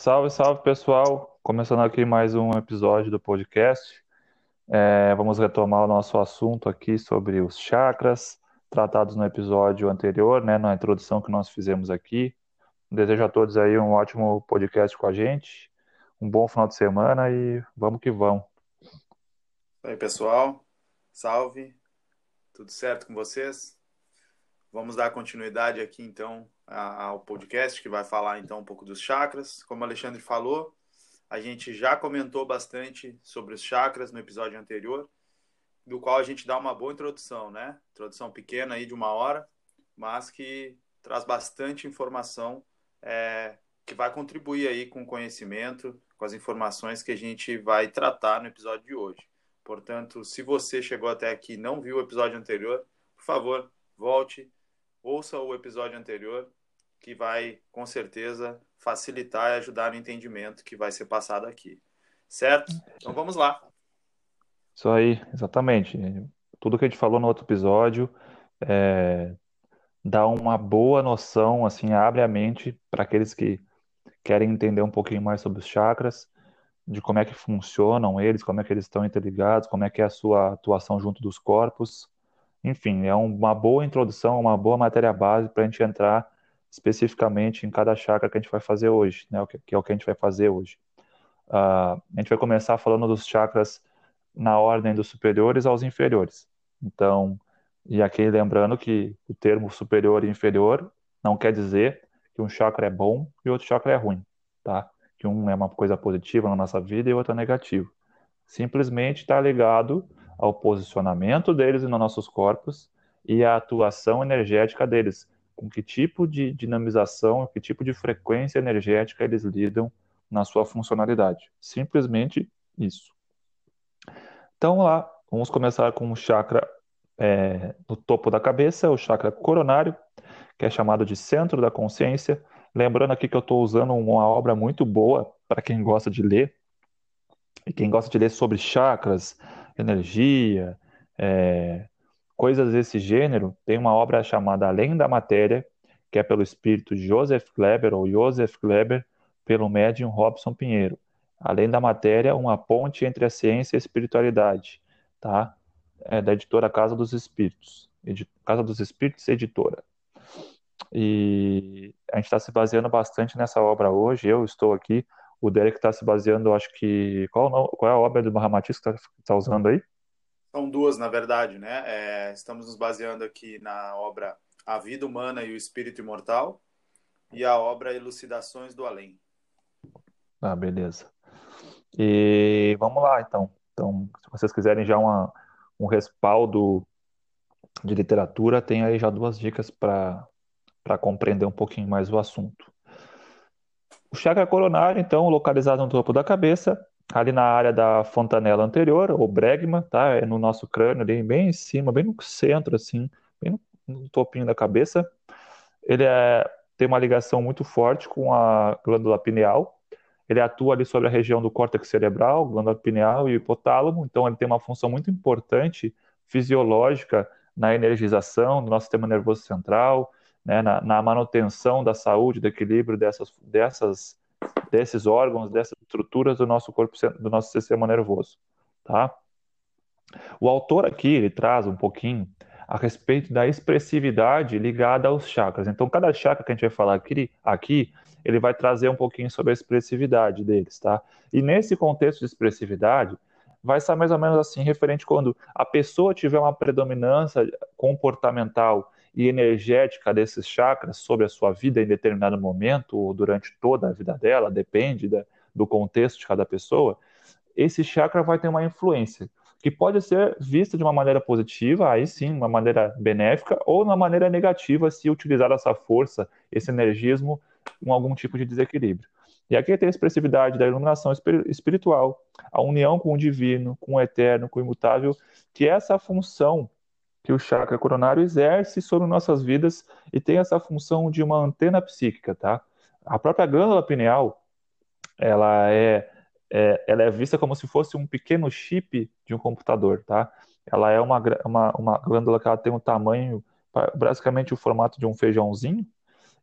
Salve, salve pessoal! Começando aqui mais um episódio do podcast. É, vamos retomar o nosso assunto aqui sobre os chakras, tratados no episódio anterior, né, na introdução que nós fizemos aqui. Desejo a todos aí um ótimo podcast com a gente, um bom final de semana e vamos que vamos. Aí, pessoal, salve, tudo certo com vocês? Vamos dar continuidade aqui então ao podcast que vai falar então um pouco dos chakras. Como o Alexandre falou, a gente já comentou bastante sobre os chakras no episódio anterior, do qual a gente dá uma boa introdução, né? Introdução pequena aí de uma hora, mas que traz bastante informação é, que vai contribuir aí com o conhecimento, com as informações que a gente vai tratar no episódio de hoje. Portanto, se você chegou até aqui e não viu o episódio anterior, por favor, volte, ouça o episódio anterior que vai, com certeza, facilitar e ajudar no entendimento que vai ser passado aqui. Certo? Então vamos lá. Isso aí, exatamente. Tudo que a gente falou no outro episódio é, dá uma boa noção, assim, abre a mente para aqueles que querem entender um pouquinho mais sobre os chakras, de como é que funcionam eles, como é que eles estão interligados, como é que é a sua atuação junto dos corpos. Enfim, é uma boa introdução, uma boa matéria base para a gente entrar especificamente em cada chakra que a gente vai fazer hoje, né? Que é o que a gente vai fazer hoje. Uh, a gente vai começar falando dos chakras na ordem dos superiores aos inferiores. Então, e aqui lembrando que o termo superior e inferior não quer dizer que um chakra é bom e outro chakra é ruim, tá? Que um é uma coisa positiva na nossa vida e outro é negativo. Simplesmente está ligado ao posicionamento deles nos nossos corpos e à atuação energética deles, com que tipo de dinamização, que tipo de frequência energética eles lidam na sua funcionalidade. Simplesmente isso. Então lá, vamos começar com o chakra é, no topo da cabeça, o chakra coronário, que é chamado de centro da consciência. Lembrando aqui que eu estou usando uma obra muito boa para quem gosta de ler, e quem gosta de ler sobre chakras, energia, é, coisas desse gênero, tem uma obra chamada Além da Matéria, que é pelo espírito Joseph Kleber, ou Joseph Kleber, pelo médium Robson Pinheiro. Além da Matéria, uma ponte entre a ciência e a espiritualidade, tá? É da editora Casa dos Espíritos. Edi Casa dos Espíritos, editora. E a gente está se baseando bastante nessa obra hoje. Eu estou aqui. O Derek está se baseando, acho que. Qual, qual é a obra do Mahamatis que está tá usando aí? São duas, na verdade, né? É, estamos nos baseando aqui na obra A Vida Humana e o Espírito Imortal e a obra Elucidações do Além. Ah, beleza. E vamos lá, então. Então, se vocês quiserem já uma, um respaldo de literatura, tem aí já duas dicas para compreender um pouquinho mais o assunto. O chakra coronário, então, localizado no topo da cabeça, ali na área da fontanela anterior, ou bregma, tá? É no nosso crânio, ali bem em cima, bem no centro, assim, bem no, no topinho da cabeça. Ele é, tem uma ligação muito forte com a glândula pineal. Ele atua ali sobre a região do córtex cerebral, glândula pineal e hipotálamo, então ele tem uma função muito importante fisiológica na energização do nosso sistema nervoso central, né, na, na manutenção da saúde, do equilíbrio dessas, dessas desses órgãos, dessas estruturas do nosso corpo, do nosso sistema nervoso, tá? O autor aqui, ele traz um pouquinho a respeito da expressividade ligada aos chakras. Então, cada chakra que a gente vai falar aqui, aqui ele vai trazer um pouquinho sobre a expressividade deles, tá? E nesse contexto de expressividade, vai ser mais ou menos assim, referente quando a pessoa tiver uma predominância comportamental e energética desses chakras sobre a sua vida em determinado momento ou durante toda a vida dela, depende da, do contexto de cada pessoa, esse chakra vai ter uma influência que pode ser vista de uma maneira positiva, aí sim, uma maneira benéfica, ou uma maneira negativa se utilizar essa força, esse energismo, com algum tipo de desequilíbrio. E aqui tem a expressividade da iluminação espiritual, a união com o divino, com o eterno, com o imutável, que é essa função que o chakra coronário exerce sobre nossas vidas e tem essa função de uma antena psíquica, tá? A própria glândula pineal, ela é, é, ela é vista como se fosse um pequeno chip de um computador, tá? Ela é uma, uma, uma glândula que ela tem um tamanho, basicamente o formato de um feijãozinho,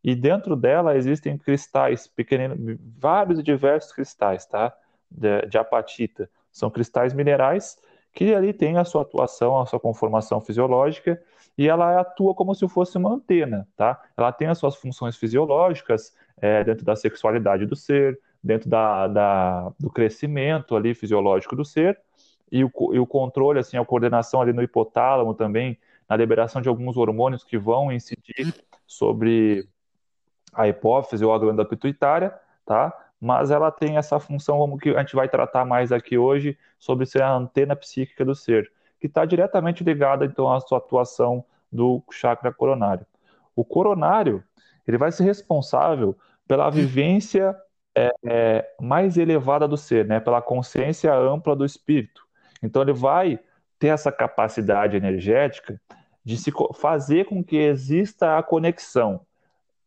e dentro dela existem cristais pequeninos, vários e diversos cristais, tá? De, de apatita. São cristais minerais que ali tem a sua atuação, a sua conformação fisiológica e ela atua como se fosse uma antena, tá? Ela tem as suas funções fisiológicas é, dentro da sexualidade do ser, dentro da, da, do crescimento ali fisiológico do ser e o, e o controle, assim, a coordenação ali no hipotálamo também, na liberação de alguns hormônios que vão incidir sobre a hipófise ou a glândula pituitária, tá? Mas ela tem essa função, como que a gente vai tratar mais aqui hoje, sobre ser a antena psíquica do ser, que está diretamente ligada, então, à sua atuação do chakra coronário. O coronário, ele vai ser responsável pela vivência é, é, mais elevada do ser, né? Pela consciência ampla do espírito. Então, ele vai ter essa capacidade energética de se fazer com que exista a conexão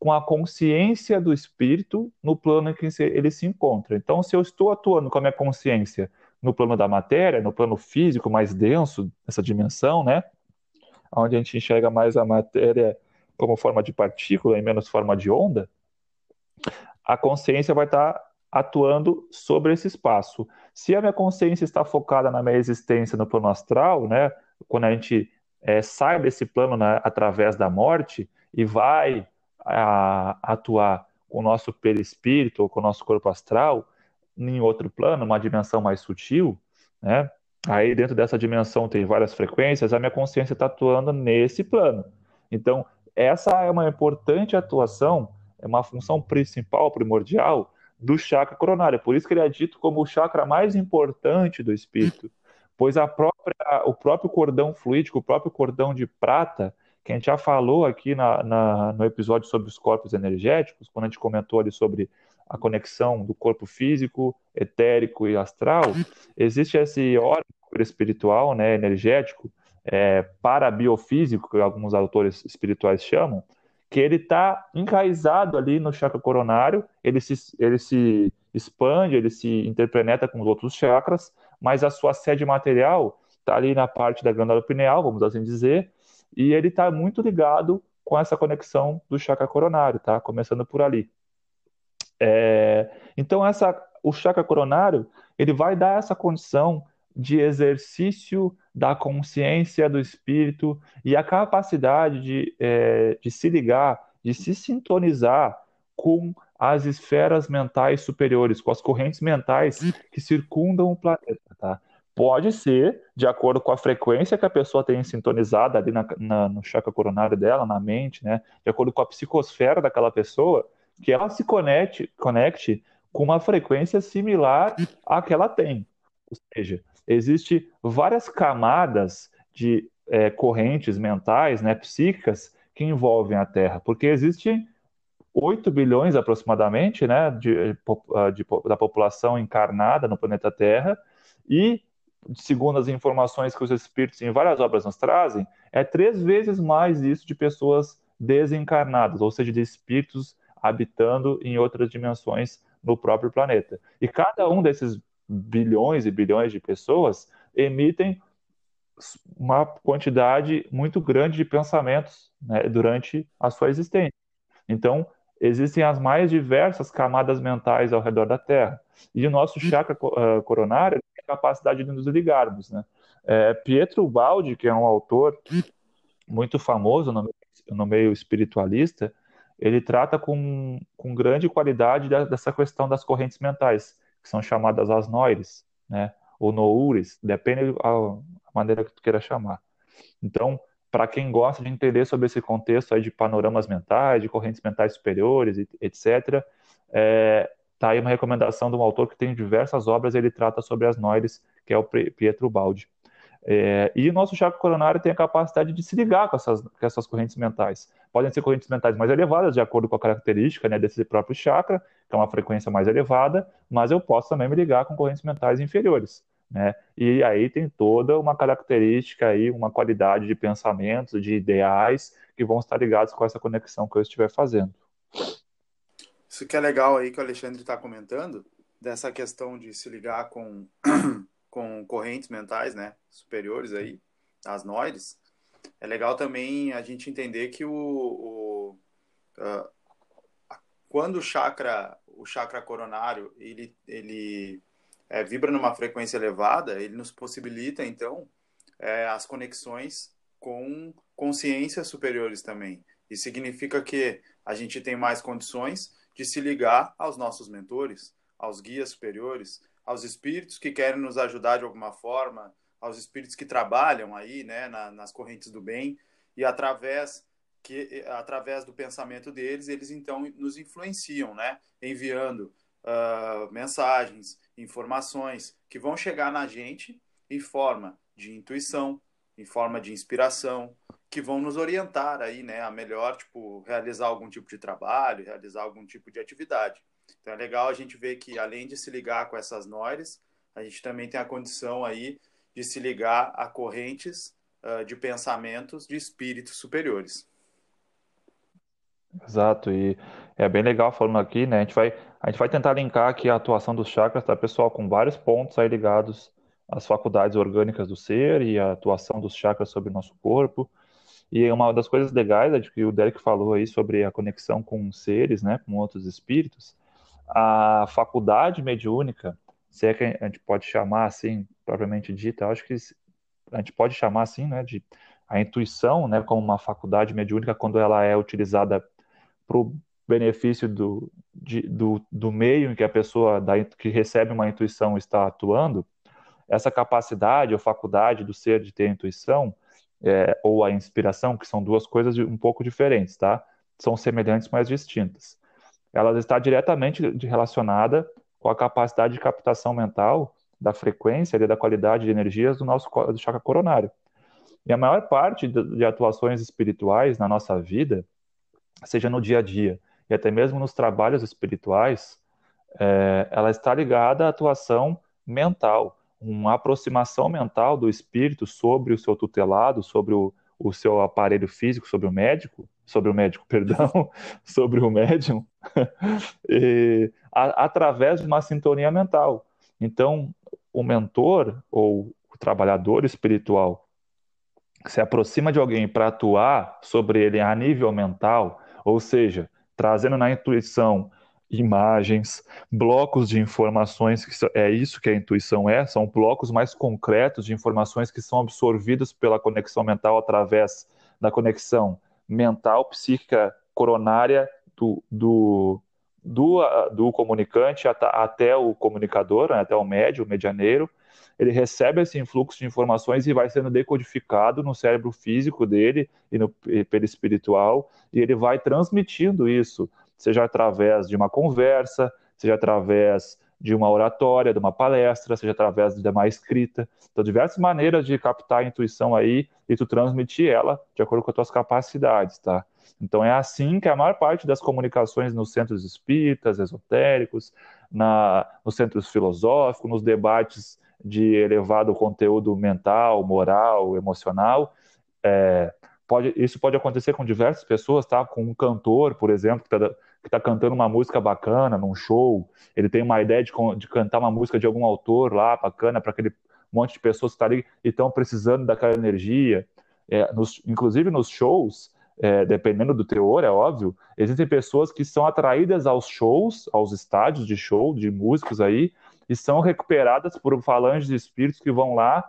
com a consciência do espírito no plano em que ele se encontra. Então, se eu estou atuando com a minha consciência no plano da matéria, no plano físico mais denso, essa dimensão, né, onde a gente enxerga mais a matéria como forma de partícula e menos forma de onda, a consciência vai estar atuando sobre esse espaço. Se a minha consciência está focada na minha existência no plano astral, né, quando a gente é, sai desse plano né, através da morte e vai a, atuar com o nosso perispírito ou com o nosso corpo astral em outro plano, uma dimensão mais sutil, né? Aí dentro dessa dimensão tem várias frequências, a minha consciência está atuando nesse plano. Então, essa é uma importante atuação, é uma função principal, primordial do chakra coronário. Por isso que ele é dito como o chakra mais importante do espírito, pois a própria, o próprio cordão fluídico, o próprio cordão de prata, que a gente já falou aqui na, na, no episódio sobre os corpos energéticos, quando a gente comentou ali sobre a conexão do corpo físico, etérico e astral, existe esse órgão espiritual, né, energético, é, parabiofísico, que alguns autores espirituais chamam, que ele está enraizado ali no chakra coronário, ele se, ele se expande, ele se interpenetra com os outros chakras, mas a sua sede material está ali na parte da glândula pineal, vamos assim dizer, e ele está muito ligado com essa conexão do chakra coronário, tá? Começando por ali. É, então, essa, o chakra coronário, ele vai dar essa condição de exercício da consciência do espírito e a capacidade de, é, de se ligar, de se sintonizar com as esferas mentais superiores, com as correntes mentais que circundam o planeta, tá? Pode ser, de acordo com a frequência que a pessoa tem sintonizada ali na, na, no chakra coronário dela, na mente, né? De acordo com a psicosfera daquela pessoa, que ela se conecte, conecte com uma frequência similar à que ela tem. Ou seja, existe várias camadas de é, correntes mentais, né, psíquicas, que envolvem a Terra, porque existem 8 bilhões aproximadamente né, de, de, da população encarnada no planeta Terra, e segundo as informações que os espíritos em várias obras nos trazem, é três vezes mais isso de pessoas desencarnadas, ou seja, de espíritos habitando em outras dimensões no próprio planeta. E cada um desses bilhões e bilhões de pessoas emitem uma quantidade muito grande de pensamentos né, durante a sua existência. Então, existem as mais diversas camadas mentais ao redor da Terra. E o nosso chakra uh, coronário capacidade de nos ligarmos. Né? É, Pietro Baldi, que é um autor muito famoso no, no meio espiritualista, ele trata com, com grande qualidade dessa questão das correntes mentais, que são chamadas as noires, né? ou noures, depende a maneira que tu queira chamar. Então, para quem gosta de entender sobre esse contexto aí de panoramas mentais, de correntes mentais superiores, etc., é, Tá aí uma recomendação de um autor que tem diversas obras, ele trata sobre as noires, que é o Pietro Baldi. É, e o nosso chakra coronário tem a capacidade de se ligar com essas, com essas correntes mentais. Podem ser correntes mentais mais elevadas, de acordo com a característica né, desse próprio chakra, que é uma frequência mais elevada, mas eu posso também me ligar com correntes mentais inferiores. Né? E aí tem toda uma característica aí, uma qualidade de pensamentos, de ideais que vão estar ligados com essa conexão que eu estiver fazendo. Isso que é legal aí que o Alexandre está comentando, dessa questão de se ligar com, com correntes mentais, né, superiores aí, as noires. É legal também a gente entender que o, o uh, quando o chakra, o chakra coronário, ele, ele é, vibra numa frequência elevada, ele nos possibilita, então, é, as conexões com consciências superiores também. Isso significa que a gente tem mais condições de se ligar aos nossos mentores, aos guias superiores, aos espíritos que querem nos ajudar de alguma forma, aos espíritos que trabalham aí, né, na, nas correntes do bem, e através que através do pensamento deles, eles então nos influenciam, né, enviando uh, mensagens, informações que vão chegar na gente em forma de intuição, em forma de inspiração, que vão nos orientar aí, né, a melhor, tipo, realizar algum tipo de trabalho, realizar algum tipo de atividade. Então é legal a gente ver que além de se ligar com essas noires, a gente também tem a condição aí de se ligar a correntes uh, de pensamentos de espíritos superiores. Exato, e é bem legal falando aqui, né? A gente vai, a gente vai tentar linkar aqui a atuação dos chakras, tá, pessoal, com vários pontos aí ligados às faculdades orgânicas do ser e a atuação dos chakras sobre o nosso corpo. E uma das coisas legais é de que o Derek falou aí sobre a conexão com seres, né, com outros espíritos. A faculdade mediúnica, se é que a gente pode chamar assim, propriamente dita, acho que a gente pode chamar assim, né, de a intuição, né, como uma faculdade mediúnica quando ela é utilizada para o benefício do, de, do, do meio em que a pessoa da, que recebe uma intuição está atuando, essa capacidade ou faculdade do ser de ter intuição, é, ou a inspiração, que são duas coisas um pouco diferentes, tá? São semelhantes, mas distintas. Ela está diretamente relacionada com a capacidade de captação mental da frequência e da qualidade de energias do nosso do chakra coronário. E a maior parte de atuações espirituais na nossa vida seja no dia a dia e até mesmo nos trabalhos espirituais, é, ela está ligada à atuação mental, uma aproximação mental do espírito sobre o seu tutelado, sobre o, o seu aparelho físico, sobre o médico, sobre o médico, perdão, sobre o médium, e, a, através de uma sintonia mental. Então, o mentor ou o trabalhador espiritual se aproxima de alguém para atuar sobre ele a nível mental, ou seja, trazendo na intuição imagens, blocos de informações, que é isso que a intuição é, são blocos mais concretos de informações que são absorvidos pela conexão mental através da conexão mental, psíquica, coronária do, do, do, do comunicante até, até o comunicador, né, até o médio, o medianeiro, ele recebe esse influxo de informações e vai sendo decodificado no cérebro físico dele e no pelo espiritual, e ele vai transmitindo isso, seja através de uma conversa, seja através de uma oratória, de uma palestra, seja através de uma escrita. Então, diversas maneiras de captar a intuição aí e tu transmitir ela de acordo com as tuas capacidades, tá? Então, é assim que a maior parte das comunicações nos centros espíritas, esotéricos, na, nos centros filosóficos, nos debates de elevado conteúdo mental, moral, emocional. É, pode, isso pode acontecer com diversas pessoas, tá? Com um cantor, por exemplo, que está tá cantando uma música bacana num show, ele tem uma ideia de, de cantar uma música de algum autor lá, bacana, para aquele monte de pessoas que estão tá ali e estão precisando daquela energia. É, nos, inclusive nos shows, é, dependendo do teor, é óbvio, existem pessoas que são atraídas aos shows, aos estádios de show, de músicos aí, e são recuperadas por falanges de espíritos que vão lá,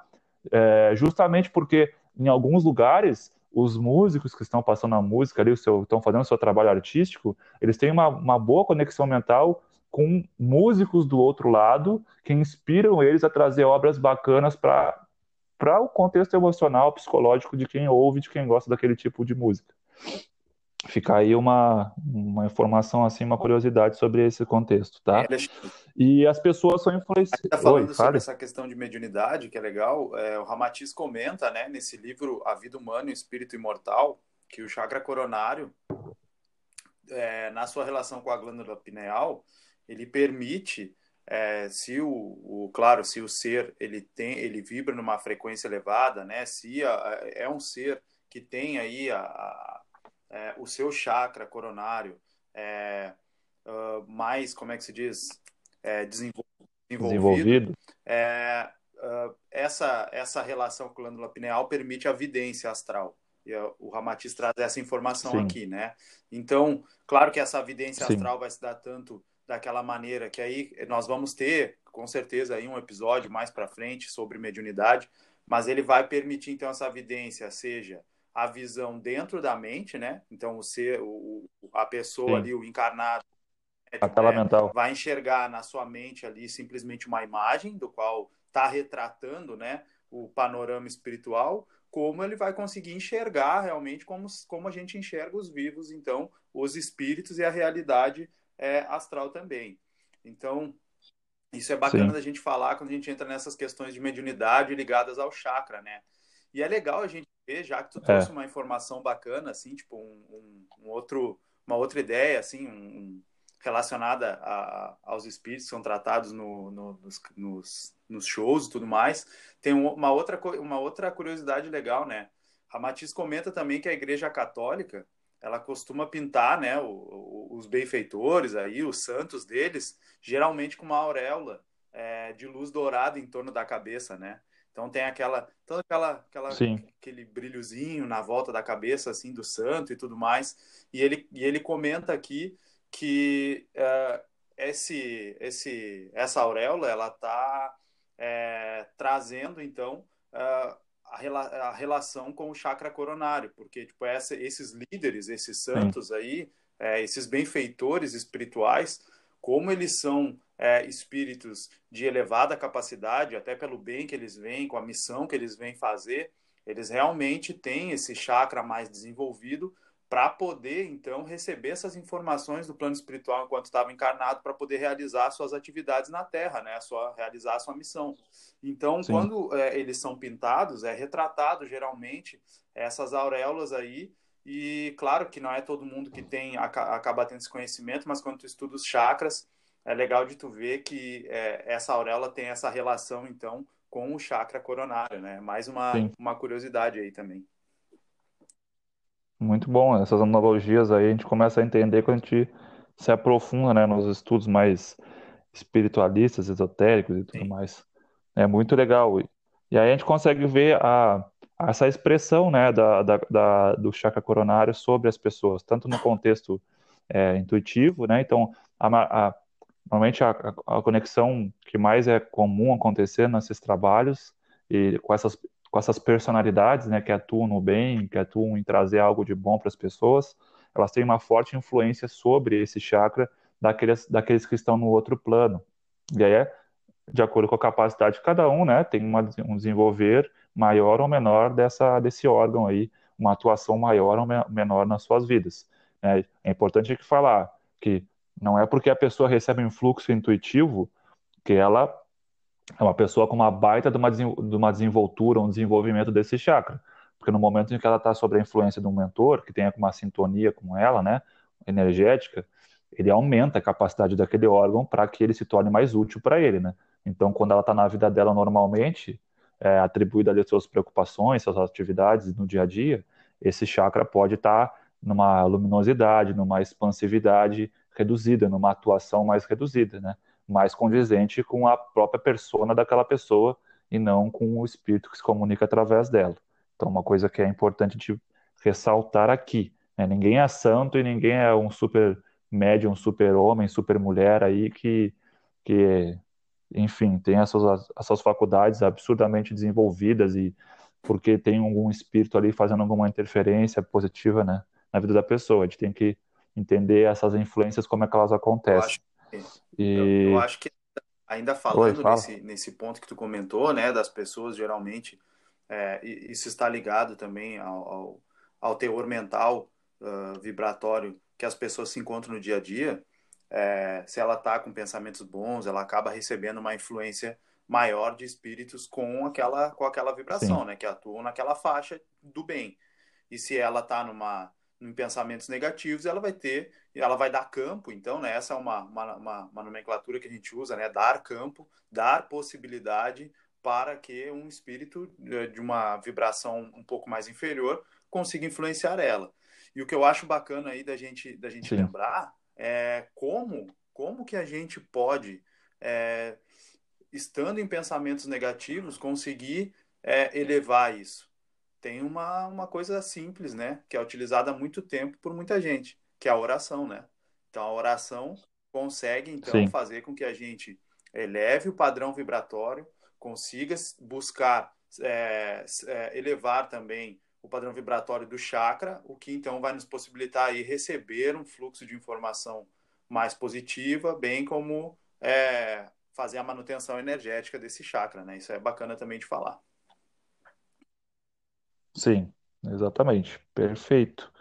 é, justamente porque em alguns lugares os músicos que estão passando a música ali, seu, estão fazendo o seu trabalho artístico, eles têm uma, uma boa conexão mental com músicos do outro lado que inspiram eles a trazer obras bacanas para para o contexto emocional, psicológico de quem ouve, de quem gosta daquele tipo de música. Fica aí uma, uma informação, assim, uma curiosidade sobre esse contexto, tá? É, e as pessoas são influenciadas. Tá falando Oi, sobre essa questão de mediunidade, que é legal. É, o Ramatiz comenta, né, nesse livro A Vida Humana e o Espírito Imortal, que o chakra coronário, é, na sua relação com a glândula pineal, ele permite, é, se o, o, claro, se o ser ele tem, ele vibra numa frequência elevada, né, se a, é um ser que tem aí a, a é, o seu chakra coronário é, uh, mais, como é que se diz, é, desenvolvido, desenvolvido. É, uh, essa, essa relação com a glândula pineal permite a vidência astral. E o Ramatiz traz essa informação Sim. aqui, né? Então, claro que essa evidência Sim. astral vai se dar tanto daquela maneira que aí nós vamos ter, com certeza, aí um episódio mais para frente sobre mediunidade, mas ele vai permitir então essa evidência, seja a visão dentro da mente, né? Então o ser, o, a pessoa Sim. ali, o encarnado, a tela né? mental. vai enxergar na sua mente ali simplesmente uma imagem do qual está retratando, né? O panorama espiritual, como ele vai conseguir enxergar realmente como, como a gente enxerga os vivos, então, os espíritos e a realidade é, astral também. Então, isso é bacana Sim. da gente falar quando a gente entra nessas questões de mediunidade ligadas ao chakra, né? E é legal a gente ver, já que tu trouxe é. uma informação bacana, assim, tipo, um, um, um outro, uma outra ideia, assim, um, relacionada a, aos espíritos que são tratados no, no, nos, nos, nos, shows e tudo mais. Tem uma outra, uma outra curiosidade legal, né? Ramatiz comenta também que a Igreja Católica ela costuma pintar, né, o, o, os benfeitores aí, os santos deles, geralmente com uma auréola é, de luz dourada em torno da cabeça, né? Então tem aquela, toda aquela, aquela aquele brilhozinho na volta da cabeça assim do santo e tudo mais. E ele, e ele comenta aqui que uh, esse, esse, essa auréola ela está é, trazendo então uh, a, rela a, relação com o chakra coronário, porque tipo essa, esses líderes, esses santos Sim. aí, é, esses benfeitores espirituais, como eles são é, espíritos de elevada capacidade, até pelo bem que eles vêm, com a missão que eles vêm fazer, eles realmente têm esse chakra mais desenvolvido para poder então receber essas informações do plano espiritual enquanto estava encarnado para poder realizar suas atividades na Terra, né, sua realizar sua missão. Então, Sim. quando é, eles são pintados, é retratado geralmente essas auréolas aí e claro que não é todo mundo que tem acaba tendo esse conhecimento, mas quando tu estuda os chakras, é legal de tu ver que é, essa auréola tem essa relação, então, com o chakra coronário, né? Mais uma, uma curiosidade aí também. Muito bom, essas analogias aí a gente começa a entender quando a gente se aprofunda, né, nos estudos mais espiritualistas, esotéricos e tudo Sim. mais. É muito legal. E aí a gente consegue ver a, essa expressão, né, da, da, da do chakra coronário sobre as pessoas, tanto no contexto é, intuitivo, né, então a, a Normalmente a, a, conexão que mais é comum acontecer nesses trabalhos e com essas, com essas personalidades, né, que atuam no bem, que atuam em trazer algo de bom para as pessoas, elas têm uma forte influência sobre esse chakra daqueles, daqueles que estão no outro plano. E aí é de acordo com a capacidade de cada um, né, tem uma, um desenvolver maior ou menor dessa, desse órgão aí, uma atuação maior ou menor nas suas vidas. É, é importante falar que não é porque a pessoa recebe um fluxo intuitivo que ela é uma pessoa com uma baita de uma, de uma desenvoltura, um desenvolvimento desse chakra. Porque no momento em que ela está sob a influência de um mentor, que tem uma sintonia com ela, né, energética, ele aumenta a capacidade daquele órgão para que ele se torne mais útil para ele, né? Então, quando ela está na vida dela normalmente, é, atribuída ali às suas preocupações, suas atividades no dia a dia, esse chakra pode estar tá numa luminosidade, numa expansividade reduzida, numa atuação mais reduzida, né? mais condizente com a própria persona daquela pessoa e não com o espírito que se comunica através dela. Então, uma coisa que é importante de ressaltar aqui, né? ninguém é santo e ninguém é um super médium, super homem, super mulher aí que, que enfim, tem as suas, as suas faculdades absurdamente desenvolvidas e porque tem algum espírito ali fazendo alguma interferência positiva, né, na vida da pessoa. A gente tem que entender essas influências, como é que elas acontecem. Eu acho que, e... eu, eu acho que ainda falando Oi, fala. nesse, nesse ponto que tu comentou, né, das pessoas geralmente, é, isso está ligado também ao, ao, ao teor mental uh, vibratório que as pessoas se encontram no dia a dia. É, se ela está com pensamentos bons, ela acaba recebendo uma influência maior de espíritos com aquela com aquela vibração, Sim. né, que atuam naquela faixa do bem. E se ela está numa em pensamentos negativos, ela vai ter, ela vai dar campo, então, né, essa é uma, uma, uma, uma nomenclatura que a gente usa, né, dar campo, dar possibilidade para que um espírito eh, de uma vibração um pouco mais inferior consiga influenciar ela. E o que eu acho bacana aí da gente, da gente lembrar é como, como que a gente pode, é, estando em pensamentos negativos, conseguir é, elevar isso. Tem uma, uma coisa simples, né? Que é utilizada há muito tempo por muita gente, que é a oração, né? Então, a oração consegue, então, Sim. fazer com que a gente eleve o padrão vibratório, consiga buscar é, é, elevar também o padrão vibratório do chakra, o que então vai nos possibilitar aí receber um fluxo de informação mais positiva, bem como é, fazer a manutenção energética desse chakra, né? Isso é bacana também de falar. Sim, exatamente. Perfeito.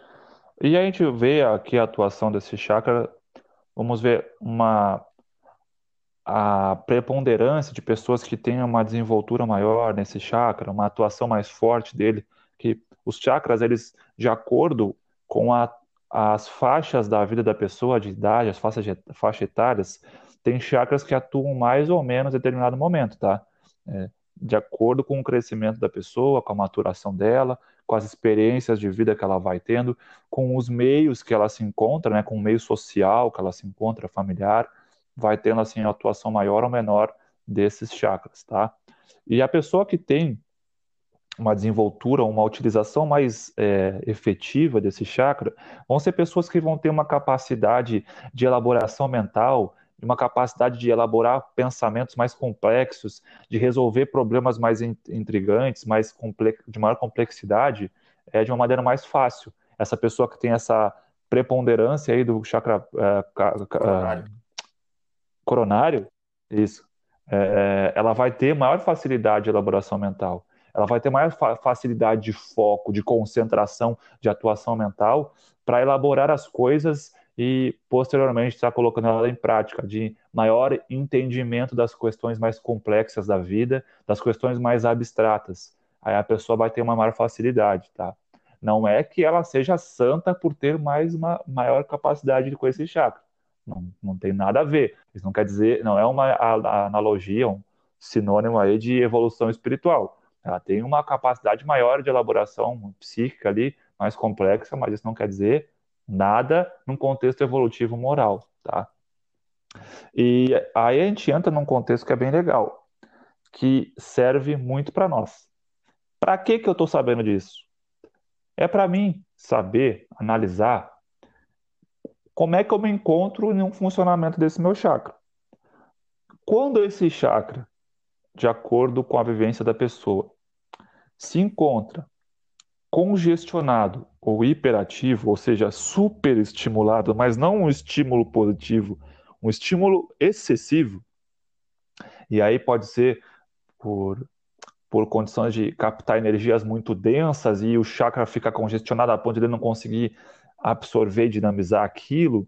E a gente vê aqui a atuação desse chakra, vamos ver uma a preponderância de pessoas que têm uma desenvoltura maior nesse chakra, uma atuação mais forte dele, que os chakras, eles, de acordo com a, as faixas da vida da pessoa, de idade, as faixas, faixas etárias, tem chakras que atuam mais ou menos em determinado momento, tá? É, de acordo com o crescimento da pessoa, com a maturação dela, com as experiências de vida que ela vai tendo, com os meios que ela se encontra, né, com o meio social que ela se encontra, familiar, vai tendo assim a atuação maior ou menor desses chakras, tá? E a pessoa que tem uma desenvoltura, uma utilização mais é, efetiva desse chakra, vão ser pessoas que vão ter uma capacidade de elaboração mental, uma capacidade de elaborar pensamentos mais complexos, de resolver problemas mais intrigantes, mais de maior complexidade, é, de uma maneira mais fácil. Essa pessoa que tem essa preponderância aí do chakra é, coronário. coronário, isso, é, ela vai ter maior facilidade de elaboração mental. Ela vai ter maior facilidade de foco, de concentração, de atuação mental para elaborar as coisas e posteriormente estar colocando ela em prática, de maior entendimento das questões mais complexas da vida, das questões mais abstratas. Aí a pessoa vai ter uma maior facilidade, tá? Não é que ela seja santa por ter mais uma maior capacidade de conhecer chakra. Não, não tem nada a ver. Isso não quer dizer, não é uma analogia, um sinônimo aí de evolução espiritual. Ela tem uma capacidade maior de elaboração psíquica ali, mais complexa, mas isso não quer dizer Nada num contexto evolutivo moral, tá? E aí a gente entra num contexto que é bem legal, que serve muito para nós. Para que que eu estou sabendo disso? É para mim saber, analisar como é que eu me encontro em um funcionamento desse meu chakra. Quando esse chakra, de acordo com a vivência da pessoa, se encontra congestionado ou hiperativo, ou seja, superestimulado, mas não um estímulo positivo, um estímulo excessivo. E aí pode ser por, por condições de captar energias muito densas e o chakra fica congestionado a ponto de ele não conseguir absorver e dinamizar aquilo,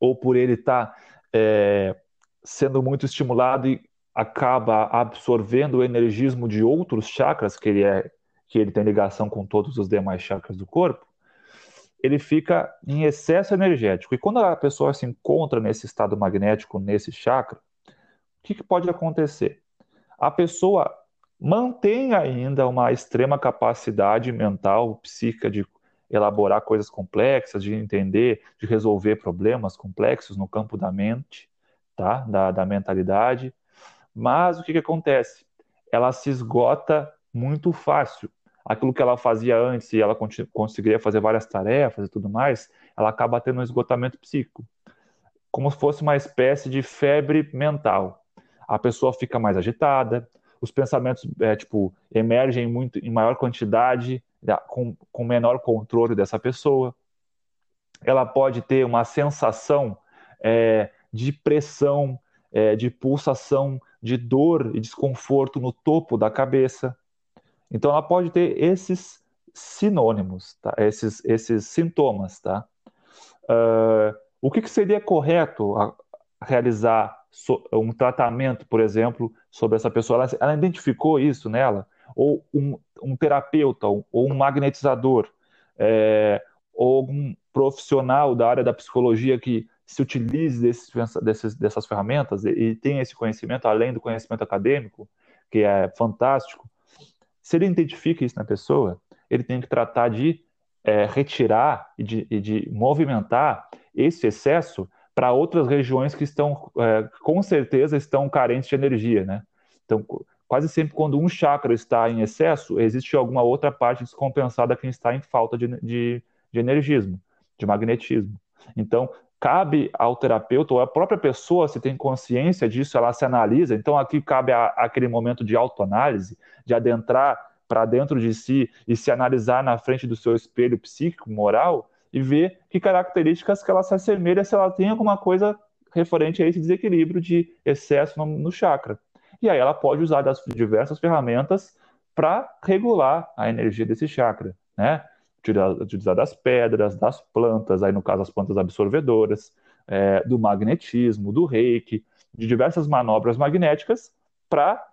ou por ele estar tá, é, sendo muito estimulado e acaba absorvendo o energismo de outros chakras que ele é que ele tem ligação com todos os demais chakras do corpo, ele fica em excesso energético. E quando a pessoa se encontra nesse estado magnético, nesse chakra, o que, que pode acontecer? A pessoa mantém ainda uma extrema capacidade mental, psíquica de elaborar coisas complexas, de entender, de resolver problemas complexos no campo da mente, tá? da, da mentalidade. Mas o que, que acontece? Ela se esgota muito fácil aquilo que ela fazia antes e ela conseguiria fazer várias tarefas e tudo mais, ela acaba tendo um esgotamento psíquico, como se fosse uma espécie de febre mental. A pessoa fica mais agitada, os pensamentos é, tipo emergem muito em maior quantidade, com, com menor controle dessa pessoa. Ela pode ter uma sensação é, de pressão, é, de pulsação, de dor e desconforto no topo da cabeça. Então, ela pode ter esses sinônimos, tá? esses, esses sintomas. Tá? Uh, o que, que, seria correto realizar so, um tratamento, por exemplo, sobre essa pessoa? Ela, ela identificou isso nela? Ou um, um terapeuta, ou, ou um magnetizador, é, ou algum profissional da área da psicologia que se utilize desses, desses, dessas ferramentas e, e tem esse conhecimento, além do conhecimento acadêmico, que é fantástico, se ele identifica isso na pessoa, ele tem que tratar de é, retirar e de, e de, movimentar esse excesso para outras regiões que estão, é, com certeza, estão carentes de energia, né? Então, quase sempre quando um chakra está em excesso, existe alguma outra parte descompensada que está em falta de, de, de energismo, de magnetismo. Então, cabe ao terapeuta ou à própria pessoa, se tem consciência disso, ela se analisa. Então, aqui cabe a, aquele momento de autoanálise, de adentrar para dentro de si e se analisar na frente do seu espelho psíquico, moral, e ver que características que ela se assemelha se ela tem alguma coisa referente a esse desequilíbrio de excesso no, no chakra. E aí ela pode usar das diversas ferramentas para regular a energia desse chakra, né? Utilizar das pedras, das plantas, aí no caso as plantas absorvedoras, é, do magnetismo, do reiki, de diversas manobras magnéticas para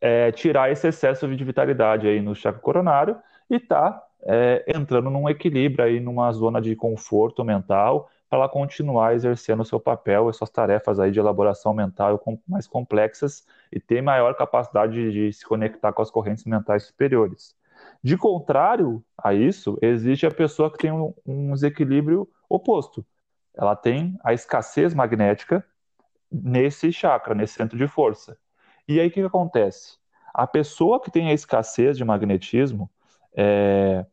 é, tirar esse excesso de vitalidade aí no chakra coronário e tá é, entrando num equilíbrio aí, numa zona de conforto mental, para ela continuar exercendo o seu papel e suas tarefas aí de elaboração mental mais complexas e ter maior capacidade de, de se conectar com as correntes mentais superiores. De contrário a isso, existe a pessoa que tem um, um desequilíbrio oposto. Ela tem a escassez magnética nesse chakra, nesse centro de força. E aí o que, que acontece? A pessoa que tem a escassez de magnetismo, é,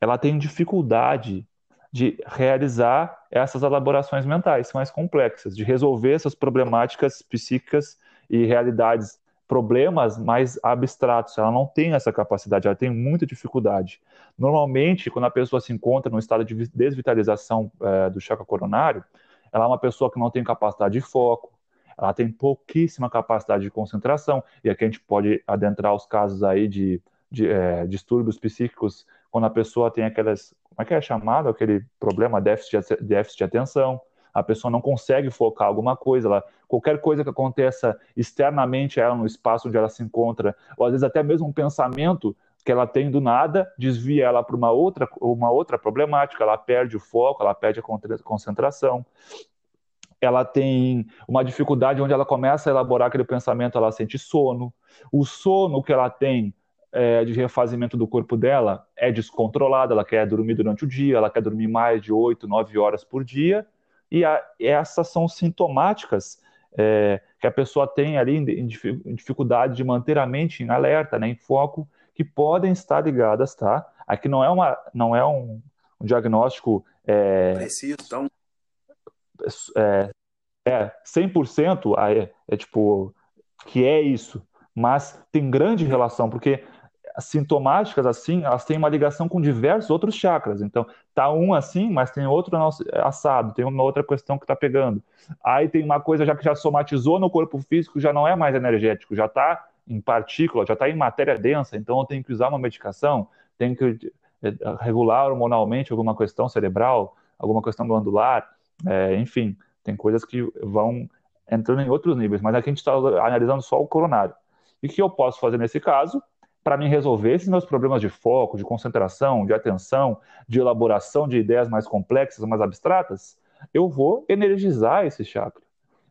ela tem dificuldade de realizar essas elaborações mentais mais complexas, de resolver essas problemáticas psíquicas e realidades, problemas mais abstratos. Ela não tem essa capacidade, ela tem muita dificuldade. Normalmente, quando a pessoa se encontra no estado de desvitalização é, do chakra coronário, ela é uma pessoa que não tem capacidade de foco, ela tem pouquíssima capacidade de concentração, e aqui a gente pode adentrar os casos aí de, de é, distúrbios psíquicos, quando a pessoa tem aquelas, como é que é chamado, aquele problema, déficit de, déficit de atenção, a pessoa não consegue focar alguma coisa, ela, qualquer coisa que aconteça externamente a ela, no espaço onde ela se encontra, ou às vezes até mesmo um pensamento que ela tem do nada, desvia ela para uma outra, uma outra problemática, ela perde o foco, ela perde a concentração. Ela tem uma dificuldade onde ela começa a elaborar aquele pensamento, ela sente sono. O sono que ela tem é, de refazimento do corpo dela é descontrolado, ela quer dormir durante o dia, ela quer dormir mais de 8, 9 horas por dia, e a, essas são sintomáticas é, que a pessoa tem ali em, em, dificuldade de manter a mente em alerta, né, em foco, que podem estar ligadas, tá? Aqui não é, uma, não é um, um diagnóstico... É, Preciso, então é, é 100% é, é tipo que é isso, mas tem grande relação, porque sintomáticas assim, elas têm uma ligação com diversos outros chakras. Então, tá um assim, mas tem outro assado, tem uma outra questão que tá pegando. Aí tem uma coisa já que já somatizou no corpo físico, já não é mais energético, já tá em partícula, já tá em matéria densa, então eu tenho que usar uma medicação, tenho que é, regular hormonalmente alguma questão cerebral, alguma questão glandular. É, enfim, tem coisas que vão entrando em outros níveis, mas aqui a gente está analisando só o coronário. E o que eu posso fazer nesse caso? Para mim resolver esses meus problemas de foco, de concentração, de atenção, de elaboração de ideias mais complexas, mais abstratas, eu vou energizar esse chakra.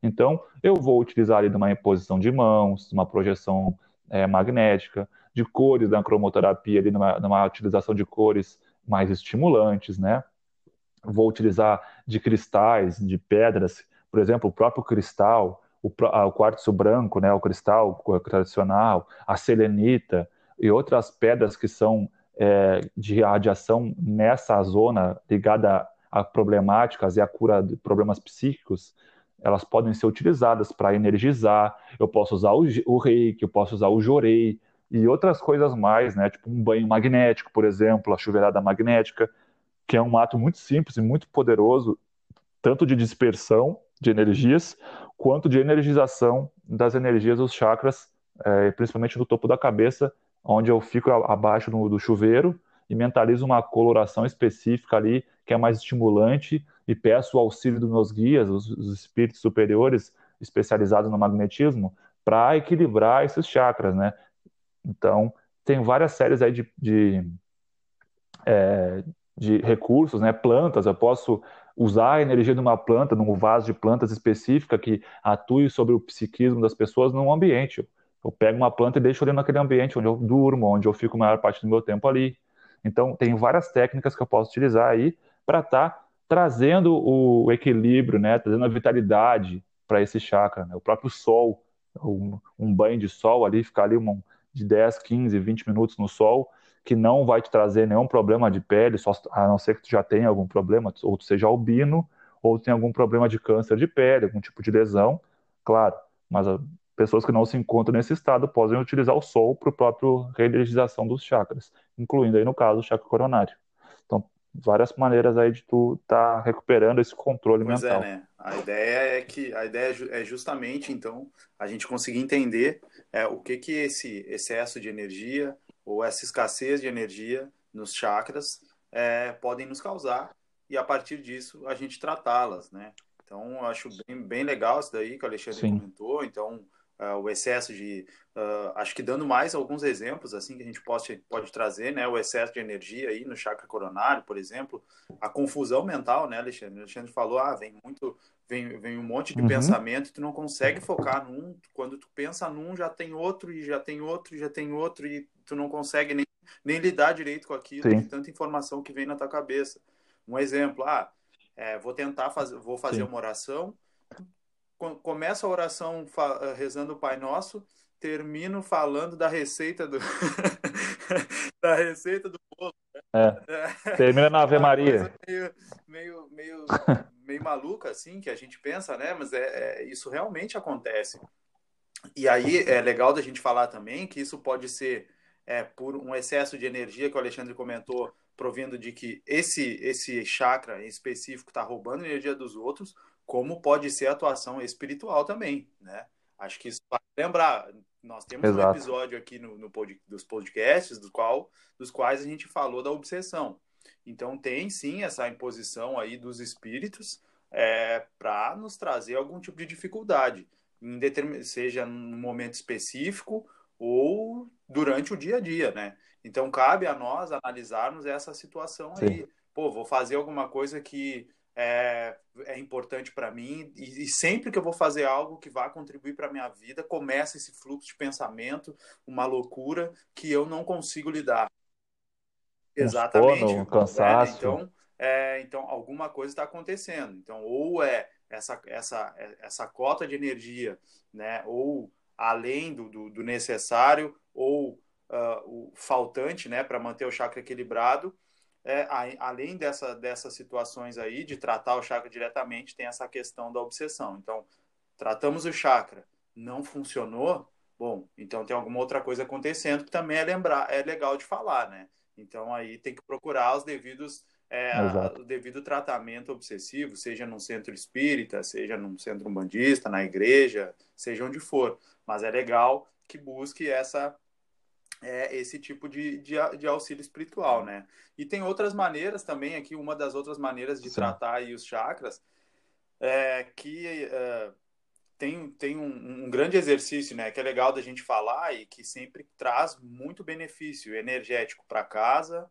Então, eu vou utilizar ali uma imposição de mãos, uma projeção é, magnética, de cores da cromoterapia, ali numa, numa utilização de cores mais estimulantes, né? vou utilizar de cristais, de pedras, por exemplo, o próprio cristal, o, o quartzo branco, né, o cristal tradicional, a selenita e outras pedras que são é, de radiação nessa zona ligada a problemáticas e a cura de problemas psíquicos, elas podem ser utilizadas para energizar. Eu posso usar o, o reiki, eu posso usar o jorei e outras coisas mais, né? Tipo um banho magnético, por exemplo, a chuveirada magnética que é um ato muito simples e muito poderoso, tanto de dispersão de energias, quanto de energização das energias dos chakras, é, principalmente no topo da cabeça, onde eu fico abaixo do, do chuveiro e mentalizo uma coloração específica ali, que é mais estimulante, e peço o auxílio dos meus guias, os, os espíritos superiores especializados no magnetismo, para equilibrar esses chakras, né? Então, tem várias séries aí de, de, é, de recursos, né, plantas, eu posso usar a energia de uma planta, num vaso de plantas específica que atue sobre o psiquismo das pessoas num ambiente. Eu pego uma planta e deixo ali naquele ambiente onde eu durmo, onde eu fico a maior parte do meu tempo ali. Então, tem várias técnicas que eu posso utilizar aí para estar tá trazendo o equilíbrio, né, trazendo a vitalidade para esse chakra. Né? O próprio sol um, um banho de sol ali, ficar ali um, de 10, 15, 20 minutos no sol, que não vai te trazer nenhum problema de pele, só, a não ser que tu já tenha algum problema, ou tu seja albino, ou tenha algum problema de câncer de pele, algum tipo de lesão, claro, mas a, pessoas que não se encontram nesse estado podem utilizar o sol para a própria reenergização dos chakras, incluindo aí no caso o chakra coronário. Então, várias maneiras aí de tu estar tá recuperando esse controle pois mental. Pois é, né? A ideia é que a ideia é justamente então a gente conseguir entender é, o que que esse excesso de energia ou essa escassez de energia nos chakras é, podem nos causar e a partir disso a gente tratá-las, né? Então acho bem, bem legal isso daí que o Alexandre Sim. comentou. Então uh, o excesso de, uh, acho que dando mais alguns exemplos assim que a gente pode, pode trazer, né? O excesso de energia aí no chakra coronário, por exemplo, a confusão mental, né, Alexandre? O Alexandre falou, ah, vem muito, vem, vem um monte de uhum. pensamento, tu não consegue focar num, quando tu pensa num já tem outro e já tem outro e já tem outro e tu não consegue nem, nem lidar direito com aquilo, Sim. de tanta informação que vem na tua cabeça. Um exemplo, ah, é, vou tentar fazer, vou fazer Sim. uma oração, começo a oração rezando o Pai Nosso, termino falando da receita do da receita do bolo. Né? É. Termina na Ave Maria. Meio, meio, meio, meio maluca assim que a gente pensa, né? Mas é, é, isso realmente acontece. E aí é legal da gente falar também que isso pode ser é, por um excesso de energia que o Alexandre comentou, provindo de que esse esse chakra em específico está roubando energia dos outros, como pode ser a atuação espiritual também, né? Acho que isso vai lembrar. Nós temos Exato. um episódio aqui no, no pod, dos podcasts do qual, dos quais a gente falou da obsessão. Então tem sim essa imposição aí dos espíritos é, para nos trazer algum tipo de dificuldade, em determin... seja num momento específico ou durante o dia a dia, né? Então cabe a nós analisarmos essa situação sim. aí. Pô, vou fazer alguma coisa que é, é importante para mim. E, e, sempre que eu vou fazer algo que vá contribuir para minha vida começa esse fluxo de pensamento uma loucura que eu não consigo lidar. Exatamente um cansaço. É, então é, então alguma coisa está acontecendo. Então ou é essa essa essa cota de energia né? Ou além do, do, do necessário ou uh, o faltante né? Para manter o chakra equilibrado é, além dessa, dessas situações aí, de tratar o chakra diretamente, tem essa questão da obsessão. Então, tratamos o chakra, não funcionou, bom, então tem alguma outra coisa acontecendo que também é lembrar, é legal de falar, né? Então aí tem que procurar os devidos é, o devido tratamento obsessivo, seja num centro espírita, seja num centro umbandista, na igreja, seja onde for. Mas é legal que busque essa é, esse tipo de, de, de, auxílio espiritual, né? E tem outras maneiras também aqui, uma das outras maneiras de Sim. tratar aí os chakras, é, que é, tem, tem um, um, grande exercício, né? Que é legal da gente falar e que sempre traz muito benefício energético para casa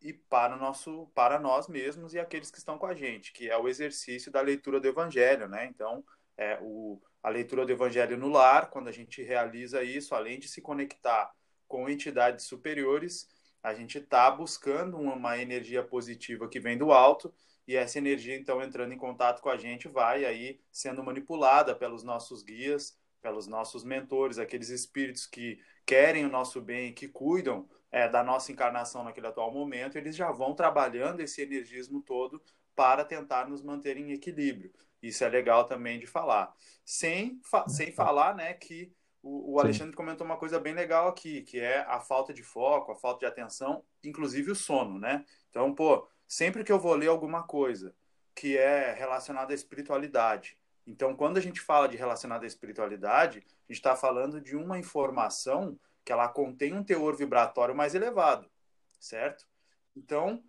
e para, o nosso, para nós mesmos e aqueles que estão com a gente, que é o exercício da leitura do Evangelho, né? Então, é, o, a leitura do Evangelho no lar, quando a gente realiza isso, além de se conectar com entidades superiores, a gente está buscando uma energia positiva que vem do alto e essa energia então entrando em contato com a gente vai aí sendo manipulada pelos nossos guias, pelos nossos mentores, aqueles espíritos que querem o nosso bem, que cuidam é, da nossa encarnação naquele atual momento, eles já vão trabalhando esse energismo todo para tentar nos manter em equilíbrio. Isso é legal também de falar. Sem, fa sem falar né, que o, o Alexandre comentou uma coisa bem legal aqui, que é a falta de foco, a falta de atenção, inclusive o sono, né? Então, pô, sempre que eu vou ler alguma coisa que é relacionada à espiritualidade, então, quando a gente fala de relacionada à espiritualidade, a gente está falando de uma informação que ela contém um teor vibratório mais elevado, certo? Então,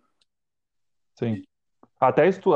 Sim. Até estu...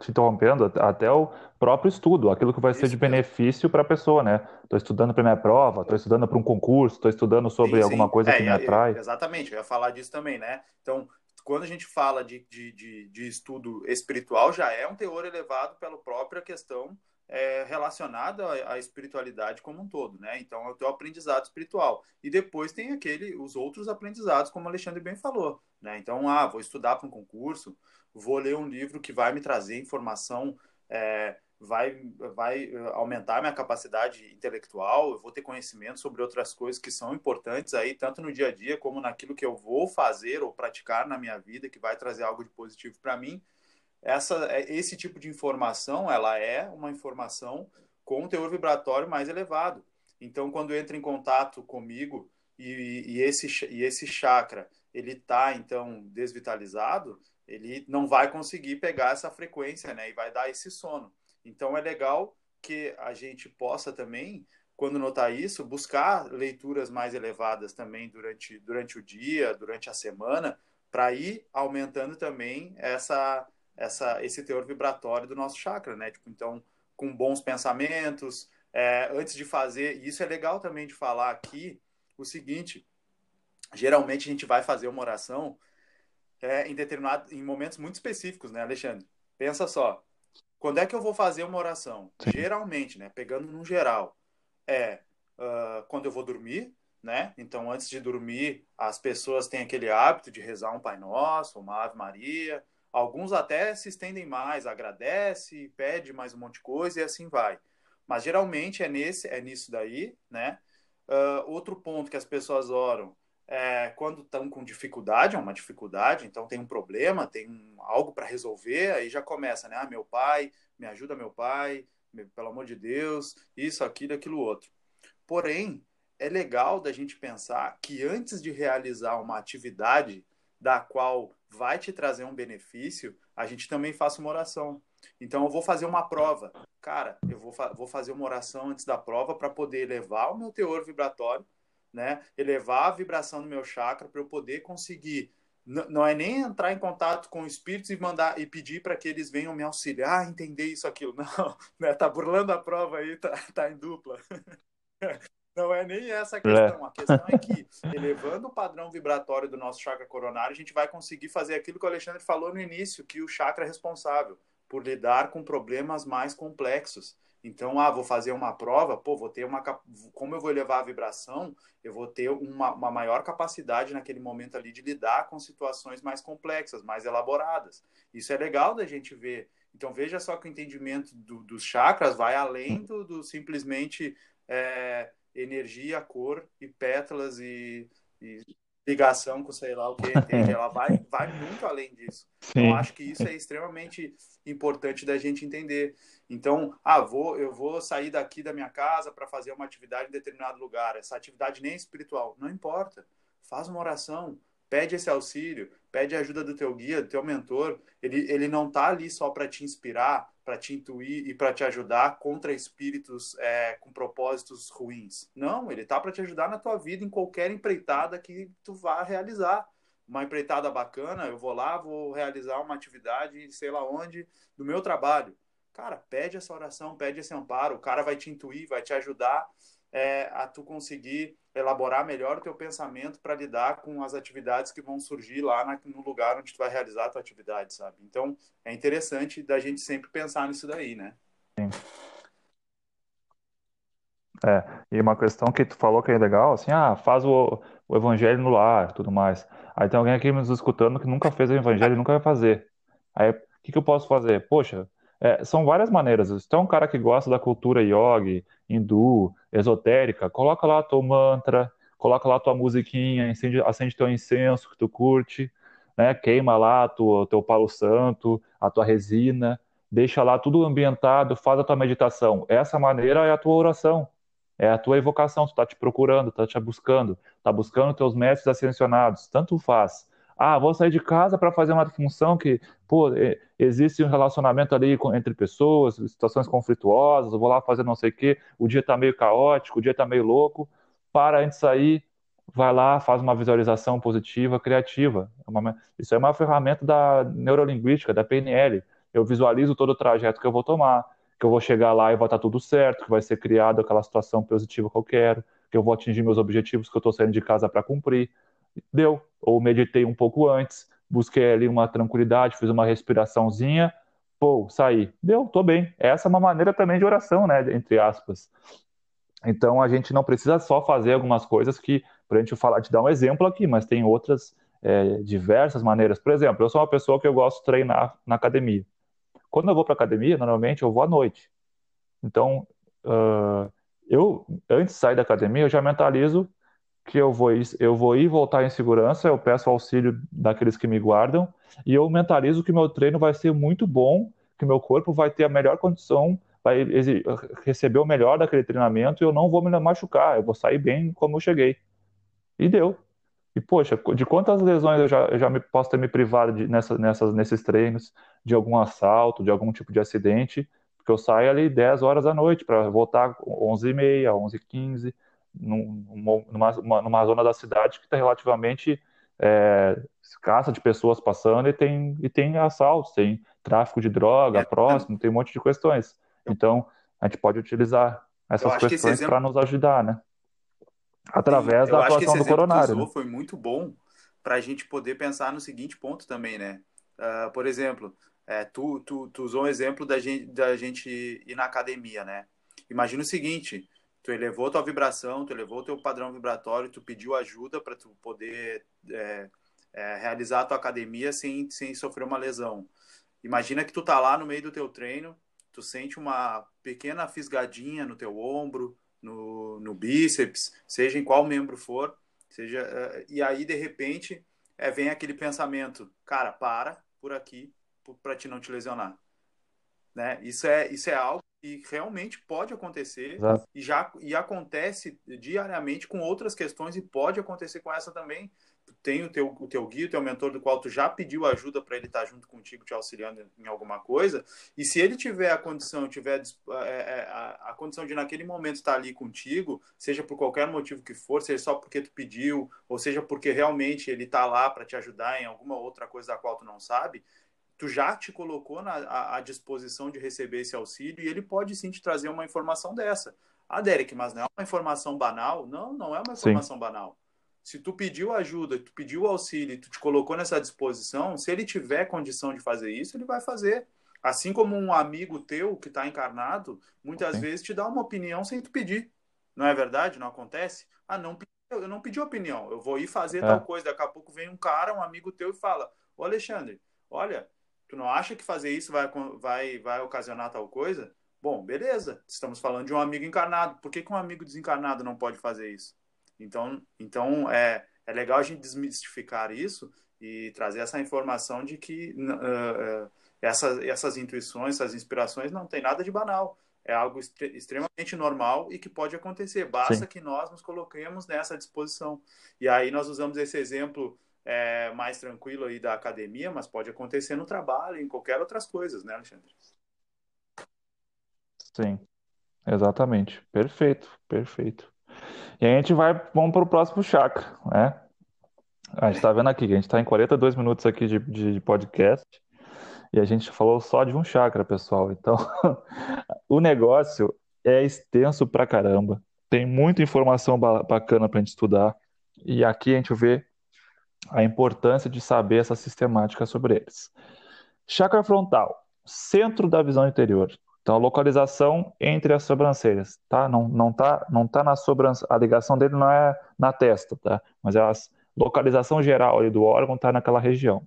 te interrompendo, até o próprio estudo, aquilo que vai Isso ser de benefício para a pessoa, né? Estou estudando para minha prova, estou estudando para um concurso, estou estudando sobre sim, alguma coisa é, que me atrai. Exatamente, eu ia falar disso também, né? Então, quando a gente fala de, de, de, de estudo espiritual, já é um teor elevado pela própria questão é, relacionada à espiritualidade como um todo, né? Então, é o teu aprendizado espiritual. E depois tem aquele, os outros aprendizados, como o Alexandre bem falou, né? Então, ah, vou estudar para um concurso, vou ler um livro que vai me trazer informação é, vai, vai eh, aumentar minha capacidade intelectual, eu vou ter conhecimento sobre outras coisas que são importantes aí, tanto no dia a dia como naquilo que eu vou fazer ou praticar na minha vida, que vai trazer algo de positivo para mim. Essa, é, esse tipo de informação, ela é uma informação com um teor vibratório mais elevado. Então, quando entra em contato comigo e, e esse, e esse chakra ele está então desvitalizado, ele não vai conseguir pegar essa frequência, né? E vai dar esse sono. Então é legal que a gente possa também, quando notar isso, buscar leituras mais elevadas também durante, durante o dia, durante a semana, para ir aumentando também essa, essa, esse teor vibratório do nosso chakra, né? Tipo, então, com bons pensamentos, é, antes de fazer, e isso é legal também de falar aqui, o seguinte, geralmente a gente vai fazer uma oração é, em determinado, em momentos muito específicos, né, Alexandre? Pensa só, quando é que eu vou fazer uma oração? Sim. Geralmente, né? Pegando no geral, é uh, quando eu vou dormir, né? Então, antes de dormir, as pessoas têm aquele hábito de rezar um Pai Nosso, uma Ave Maria. Alguns até se estendem mais, agradece, pede mais um monte de coisa e assim vai. Mas geralmente é nesse, é nisso daí, né? Uh, outro ponto que as pessoas oram é, quando estão com dificuldade, é uma dificuldade, então tem um problema, tem algo para resolver, aí já começa, né? Ah, meu pai, me ajuda meu pai, pelo amor de Deus, isso, aquilo, aquilo outro. Porém, é legal da gente pensar que antes de realizar uma atividade da qual vai te trazer um benefício, a gente também faça uma oração. Então, eu vou fazer uma prova. Cara, eu vou, fa vou fazer uma oração antes da prova para poder elevar o meu teor vibratório né? Elevar a vibração do meu chakra para eu poder conseguir não é nem entrar em contato com espíritos e mandar e pedir para que eles venham me auxiliar a entender isso aquilo. Não, né? Tá burlando a prova aí, tá, tá em dupla. Não é nem essa a questão. A questão é que, elevando o padrão vibratório do nosso chakra coronário, a gente vai conseguir fazer aquilo que o Alexandre falou no início, que o chakra é responsável por lidar com problemas mais complexos. Então, ah, vou fazer uma prova, pô, vou ter uma. Como eu vou elevar a vibração, eu vou ter uma, uma maior capacidade naquele momento ali de lidar com situações mais complexas, mais elaboradas. Isso é legal da gente ver. Então, veja só que o entendimento do, dos chakras vai além do, do simplesmente é, energia, cor e pétalas e, e ligação com sei lá o que, entende? Ela vai, vai muito além disso. Então, Sim. Então, acho que isso é extremamente importante da gente entender. Então, ah, vou, eu vou sair daqui da minha casa para fazer uma atividade em determinado lugar. Essa atividade nem é espiritual. Não importa. Faz uma oração, pede esse auxílio, pede a ajuda do teu guia, do teu mentor. Ele, ele não está ali só para te inspirar, para te intuir e para te ajudar contra espíritos é, com propósitos ruins. Não, ele está para te ajudar na tua vida em qualquer empreitada que tu vá realizar. Uma empreitada bacana, eu vou lá, vou realizar uma atividade, sei lá onde, do meu trabalho. Cara, pede essa oração, pede esse amparo, o cara vai te intuir, vai te ajudar é, a tu conseguir elaborar melhor o teu pensamento para lidar com as atividades que vão surgir lá na, no lugar onde tu vai realizar a tua atividade, sabe? Então, é interessante da gente sempre pensar nisso daí, né? Sim. É, e uma questão que tu falou que é legal, assim, ah, faz o, o evangelho no lar, tudo mais. Aí tem alguém aqui nos escutando que nunca fez o evangelho nunca vai fazer. Aí, o que que eu posso fazer? Poxa, é, são várias maneiras. Se tu é um cara que gosta da cultura yogi, hindu, esotérica, coloca lá teu mantra, coloca lá tua musiquinha, acende, acende teu incenso que tu curte, né? Queima lá o teu palo santo, a tua resina, deixa lá tudo ambientado, faz a tua meditação. Essa maneira é a tua oração, é a tua evocação, tu tá te procurando, tá te buscando, tá buscando teus mestres ascensionados, tanto faz. Ah, vou sair de casa para fazer uma função que, pô, existe um relacionamento ali entre pessoas, situações conflituosas, vou lá fazer não sei o quê, o dia está meio caótico, o dia está meio louco. Para antes de sair, vai lá, faz uma visualização positiva, criativa. É isso é uma ferramenta da neurolinguística, da PNL. Eu visualizo todo o trajeto que eu vou tomar, que eu vou chegar lá e vai estar tá tudo certo, que vai ser criada aquela situação positiva que eu quero, que eu vou atingir meus objetivos que eu estou saindo de casa para cumprir deu. Ou meditei um pouco antes, busquei ali uma tranquilidade, fiz uma respiraçãozinha, pô, saí. Deu, tô bem. Essa é uma maneira também de oração, né? Entre aspas. Então a gente não precisa só fazer algumas coisas que, para a gente falar, te dar um exemplo aqui, mas tem outras é, diversas maneiras. Por exemplo, eu sou uma pessoa que eu gosto de treinar na academia. quando eu vou para academia, normalmente eu vou à noite. Então, uh, eu, antes de sair da academia, eu já mentalizo que eu vou, ir, eu vou ir voltar em segurança, eu peço auxílio daqueles que me guardam, e eu mentalizo que meu treino vai ser muito bom, que meu corpo vai ter a melhor condição, vai receber o melhor daquele treinamento e eu não vou me machucar, eu vou sair bem como eu cheguei. E deu. E, poxa, de quantas lesões eu já, eu já me, posso ter me privado de, nessa, nessas, nesses treinos, de algum assalto, de algum tipo de acidente, porque eu saio ali 10 horas da noite para voltar 11h30, 11h15, numa, numa, numa zona da cidade que está relativamente é, escassa de pessoas passando e tem, e tem assaltos, tem tráfico de droga é, próximo, tem um monte de questões. Então, a gente pode utilizar essas questões exemplo... para nos ajudar, né? através da atuação do coronário. Que usou né? foi muito bom para a gente poder pensar no seguinte ponto também, né? Uh, por exemplo, é, tu, tu, tu usou um exemplo da gente, da gente ir na academia, né? Imagina o seguinte, tu elevou tua vibração, tu elevou teu padrão vibratório, tu pediu ajuda para tu poder é, é, realizar a tua academia sem, sem sofrer uma lesão. Imagina que tu tá lá no meio do teu treino, tu sente uma pequena fisgadinha no teu ombro, no, no bíceps, seja em qual membro for, seja uh, e aí de repente é, vem aquele pensamento, cara, para por aqui para te não te lesionar, né? Isso é isso é algo que realmente pode acontecer Exato. e já e acontece diariamente com outras questões e pode acontecer com essa também tem o teu, o teu guia, o teu mentor, do qual tu já pediu ajuda para ele estar tá junto contigo, te auxiliando em alguma coisa, e se ele tiver a condição, tiver é, é, a, a condição de naquele momento estar ali contigo, seja por qualquer motivo que for, seja só porque tu pediu, ou seja porque realmente ele está lá para te ajudar em alguma outra coisa da qual tu não sabe, tu já te colocou na, à, à disposição de receber esse auxílio e ele pode sim te trazer uma informação dessa. Ah, Derek, mas não é uma informação banal? Não, não é uma informação sim. banal se tu pediu ajuda, tu pediu auxílio, tu te colocou nessa disposição, se ele tiver condição de fazer isso, ele vai fazer. Assim como um amigo teu que está encarnado, muitas vezes te dá uma opinião sem tu pedir. Não é verdade? Não acontece? Ah, não, eu não pedi opinião, eu vou ir fazer é. tal coisa. Daqui a pouco vem um cara, um amigo teu, e fala: Ô Alexandre, olha, tu não acha que fazer isso vai, vai, vai ocasionar tal coisa? Bom, beleza, estamos falando de um amigo encarnado. Por que, que um amigo desencarnado não pode fazer isso? Então, então é, é legal a gente desmistificar isso e trazer essa informação de que uh, uh, essas, essas intuições, essas inspirações não tem nada de banal. É algo extremamente normal e que pode acontecer. Basta Sim. que nós nos coloquemos nessa disposição. E aí nós usamos esse exemplo é, mais tranquilo aí da academia, mas pode acontecer no trabalho, em qualquer outras coisas, né, Alexandre? Sim, exatamente. Perfeito, perfeito. E a gente vai, vamos para o próximo chakra, né? A gente está vendo aqui a gente está em 42 minutos aqui de, de podcast e a gente falou só de um chakra, pessoal. Então, o negócio é extenso pra caramba. Tem muita informação bacana para a gente estudar. E aqui a gente vê a importância de saber essa sistemática sobre eles. Chakra frontal, centro da visão interior. Então, a localização entre as sobrancelhas, tá? Não, não tá, não tá na sobrancelha, a ligação dele não é na testa, tá? Mas é a localização geral ali do órgão tá naquela região.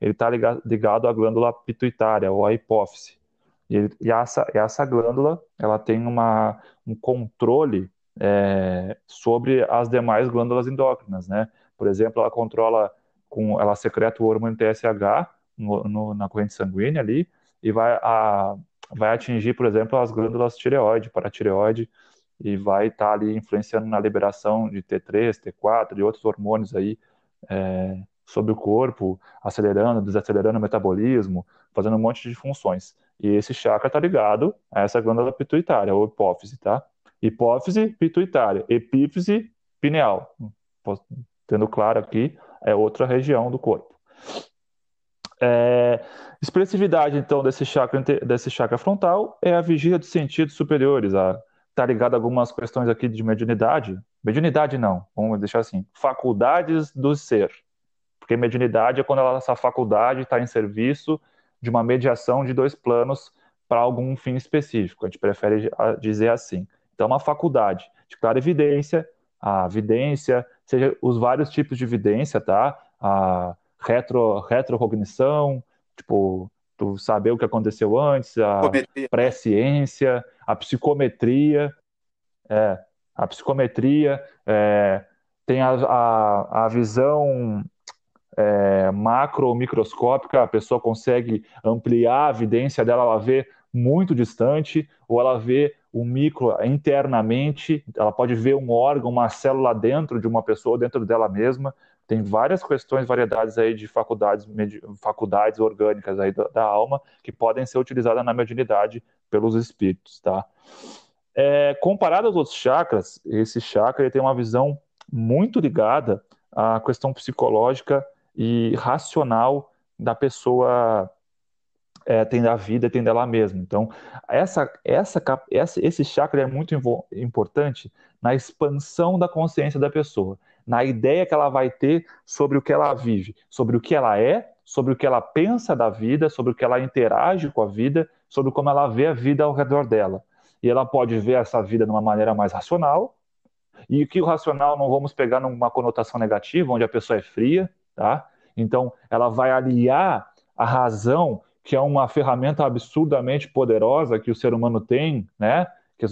Ele está ligado, à glândula pituitária ou à hipófise. E, ele, e essa, essa glândula, ela tem uma, um controle é, sobre as demais glândulas endócrinas, né? Por exemplo, ela controla, com, ela secreta o hormônio TSH no, no, na corrente sanguínea ali e vai a vai atingir, por exemplo, as glândulas tireoide, paratireoide, e vai estar tá ali influenciando na liberação de T3, T4 e outros hormônios aí é, sobre o corpo, acelerando, desacelerando o metabolismo, fazendo um monte de funções. E esse chakra está ligado a essa glândula pituitária, ou hipófise, tá? Hipófise pituitária, epífise pineal. Tendo claro aqui, é outra região do corpo. É, expressividade, então, desse chakra, desse chakra frontal é a vigília dos sentidos superiores. Está ligado a algumas questões aqui de mediunidade. Mediunidade não, vamos deixar assim. Faculdades do ser. Porque mediunidade é quando essa faculdade está em serviço de uma mediação de dois planos para algum fim específico. A gente prefere dizer assim. Então, uma faculdade de clara evidência, a vidência, seja os vários tipos de vidência, tá? A retrocognição, tipo, tu saber o que aconteceu antes, a pré-ciência, a psicometria, é, a psicometria, é, tem a, a, a visão é, macro ou microscópica, a pessoa consegue ampliar a evidência dela, ela vê muito distante, ou ela vê o micro internamente, ela pode ver um órgão, uma célula dentro de uma pessoa, dentro dela mesma. Tem várias questões, variedades aí de faculdades, faculdades orgânicas aí da, da alma que podem ser utilizadas na mediunidade pelos espíritos, tá? É, comparado aos outros chakras, esse chakra ele tem uma visão muito ligada à questão psicológica e racional da pessoa é, tem da vida, tem dela mesma. Então, essa, essa, essa, esse chakra é muito importante na expansão da consciência da pessoa, na ideia que ela vai ter sobre o que ela vive, sobre o que ela é, sobre o que ela pensa da vida, sobre o que ela interage com a vida, sobre como ela vê a vida ao redor dela. E ela pode ver essa vida de uma maneira mais racional, e que o racional não vamos pegar numa conotação negativa, onde a pessoa é fria, tá? Então, ela vai aliar a razão que é uma ferramenta absurdamente poderosa que o ser humano tem, né? Que,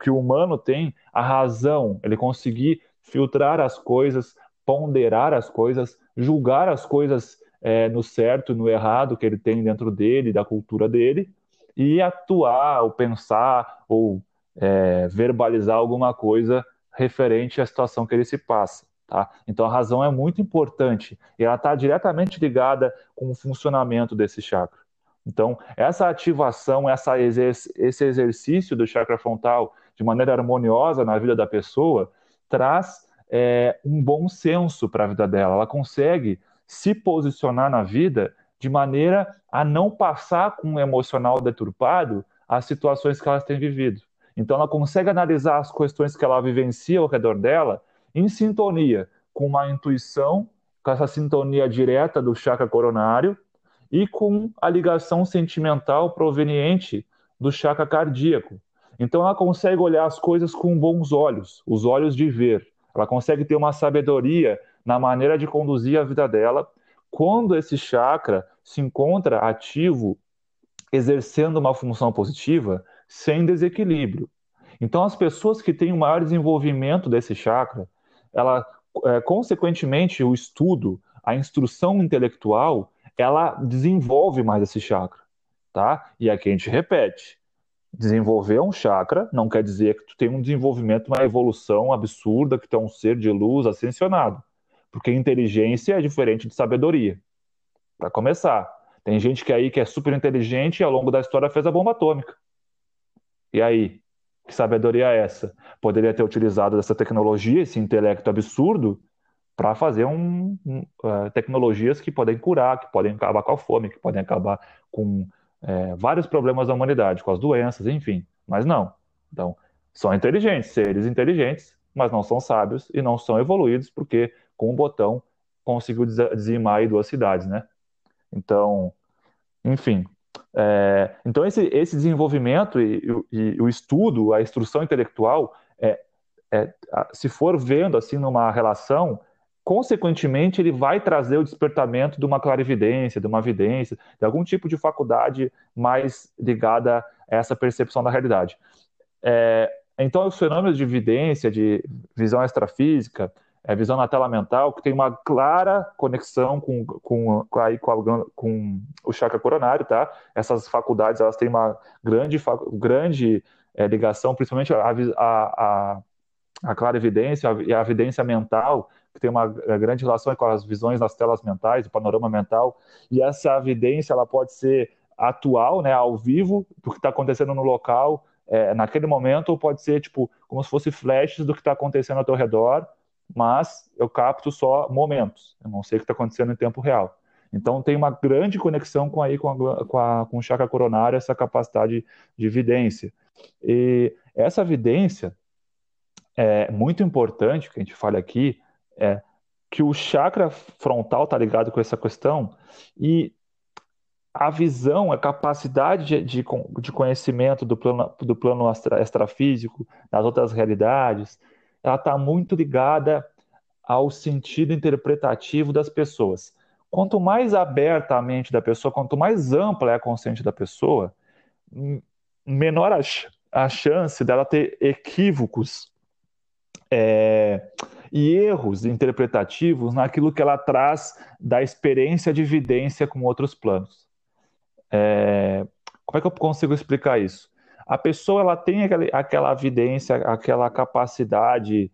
que o humano tem, a razão, ele conseguir filtrar as coisas, ponderar as coisas, julgar as coisas é, no certo e no errado que ele tem dentro dele, da cultura dele, e atuar, ou pensar, ou é, verbalizar alguma coisa referente à situação que ele se passa. Tá? Então a razão é muito importante e ela está diretamente ligada com o funcionamento desse chakra. Então, essa ativação, essa esse exercício do chakra frontal de maneira harmoniosa na vida da pessoa traz é, um bom senso para a vida dela. Ela consegue se posicionar na vida de maneira a não passar com um emocional deturpado as situações que ela tem vivido. Então, ela consegue analisar as questões que ela vivencia ao redor dela em sintonia com uma intuição, com essa sintonia direta do chakra coronário e com a ligação sentimental proveniente do chakra cardíaco. Então ela consegue olhar as coisas com bons olhos, os olhos de ver. Ela consegue ter uma sabedoria na maneira de conduzir a vida dela quando esse chakra se encontra ativo, exercendo uma função positiva, sem desequilíbrio. Então as pessoas que têm o maior desenvolvimento desse chakra, ela é, consequentemente o estudo, a instrução intelectual, ela desenvolve mais esse chakra, tá? E aqui a gente repete, desenvolver um chakra não quer dizer que tu tem um desenvolvimento, uma evolução absurda, que tu é um ser de luz ascensionado, porque inteligência é diferente de sabedoria. Para começar, tem gente que aí que é super inteligente e ao longo da história fez a bomba atômica. E aí, que sabedoria é essa? Poderia ter utilizado essa tecnologia, esse intelecto absurdo, para fazer um, um uh, tecnologias que podem curar, que podem acabar com a fome, que podem acabar com é, vários problemas da humanidade, com as doenças, enfim. Mas não. Então, são inteligentes, seres inteligentes, mas não são sábios e não são evoluídos, porque com um botão conseguiu dizimar duas cidades, né? Então, enfim. É, então, esse, esse desenvolvimento e, e, e, o estudo, a instrução intelectual, é, é, se for vendo assim numa relação, consequentemente, ele vai trazer o despertamento de uma clarividência, de uma vidência, de algum tipo de faculdade mais ligada a essa percepção da realidade. É, então, os fenômenos de vidência, de visão extrafísica, é, visão na tela mental, que tem uma clara conexão com, com, com, com, a, com o chakra coronário, tá? Essas faculdades, elas têm uma grande, grande é, ligação, principalmente a, a, a, a e a evidência mental, que tem uma eh, grande relação com as visões nas telas mentais, o panorama mental, e essa evidência ela pode ser atual, né, ao vivo, do que está acontecendo no local, é, naquele momento, ou pode ser tipo como se fosse flashes do que está acontecendo ao teu redor, mas eu capto só momentos, eu não sei o que está acontecendo em tempo real. Então tem uma grande conexão com aí com, a, com, a, com o chakra coronário, essa capacidade de evidência. E essa evidência é muito importante que a gente fale aqui, é que o chakra frontal está ligado com essa questão e a visão, a capacidade de, de, de conhecimento do plano, do plano extra, extrafísico, das outras realidades, ela está muito ligada ao sentido interpretativo das pessoas. Quanto mais aberta a mente da pessoa, quanto mais ampla é a consciência da pessoa, menor a, a chance dela ter equívocos é, e erros interpretativos naquilo que ela traz da experiência de evidência com outros planos. É, como é que eu consigo explicar isso? A pessoa ela tem aquela, aquela evidência, aquela capacidade,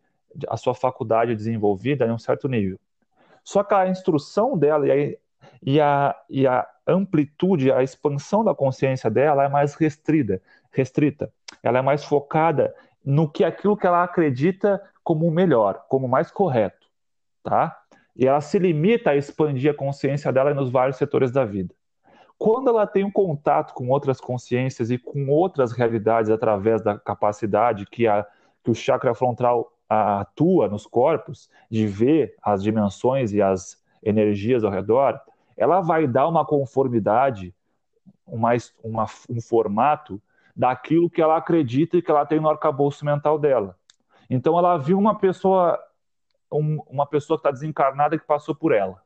a sua faculdade desenvolvida em um certo nível. Só que a instrução dela e a, e a, e a amplitude, a expansão da consciência dela é mais restrita, restrita. Ela é mais focada no que aquilo que ela acredita como o melhor, como mais correto, tá? E ela se limita a expandir a consciência dela nos vários setores da vida. Quando ela tem um contato com outras consciências e com outras realidades através da capacidade que, a, que o chakra frontal atua nos corpos, de ver as dimensões e as energias ao redor, ela vai dar uma conformidade, uma, uma, um formato daquilo que ela acredita e que ela tem no arcabouço mental dela. Então ela viu uma pessoa, um, uma pessoa que está desencarnada que passou por ela.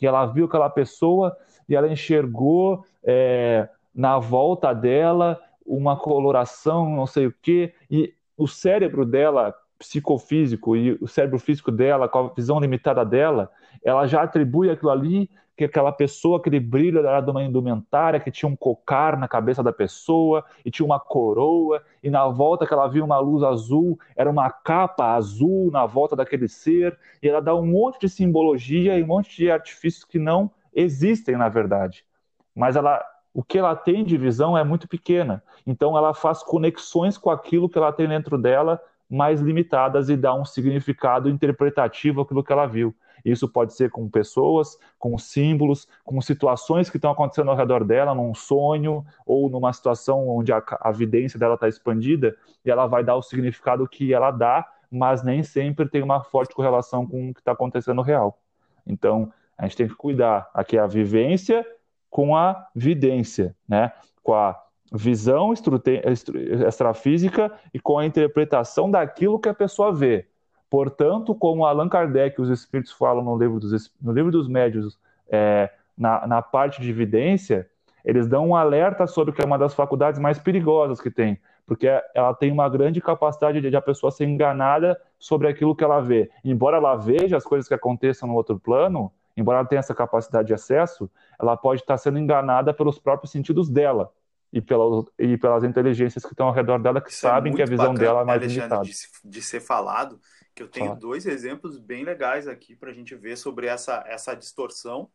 E ela viu aquela pessoa e ela enxergou é, na volta dela uma coloração, não sei o quê, e o cérebro dela psicofísico e o cérebro físico dela, com a visão limitada dela, ela já atribui aquilo ali que aquela pessoa, aquele brilho era de uma indumentária, que tinha um cocar na cabeça da pessoa, e tinha uma coroa, e na volta que ela viu uma luz azul, era uma capa azul na volta daquele ser, e ela dá um monte de simbologia e um monte de artifícios que não existem na verdade. Mas ela, o que ela tem de visão é muito pequena, então ela faz conexões com aquilo que ela tem dentro dela mais limitadas e dá um significado interpretativo àquilo que ela viu. Isso pode ser com pessoas, com símbolos, com situações que estão acontecendo ao redor dela, num sonho ou numa situação onde a, a evidência dela está expandida, e ela vai dar o significado que ela dá, mas nem sempre tem uma forte correlação com o que está acontecendo no real. Então, a gente tem que cuidar aqui a vivência com a vidência, né? Com a visão extrafísica e com a interpretação daquilo que a pessoa vê. Portanto, como Allan Kardec e os espíritos falam no livro dos, no livro dos médios, é, na, na parte de evidência, eles dão um alerta sobre que é uma das faculdades mais perigosas que tem, porque ela tem uma grande capacidade de, de a pessoa ser enganada sobre aquilo que ela vê. Embora ela veja as coisas que aconteçam no outro plano, embora ela tenha essa capacidade de acesso, ela pode estar sendo enganada pelos próprios sentidos dela e, pela, e pelas inteligências que estão ao redor dela, que Isso é sabem é que a visão dela é mais limitada. De, de ser falado, que eu tenho dois exemplos bem legais aqui para a gente ver sobre essa, essa distorção,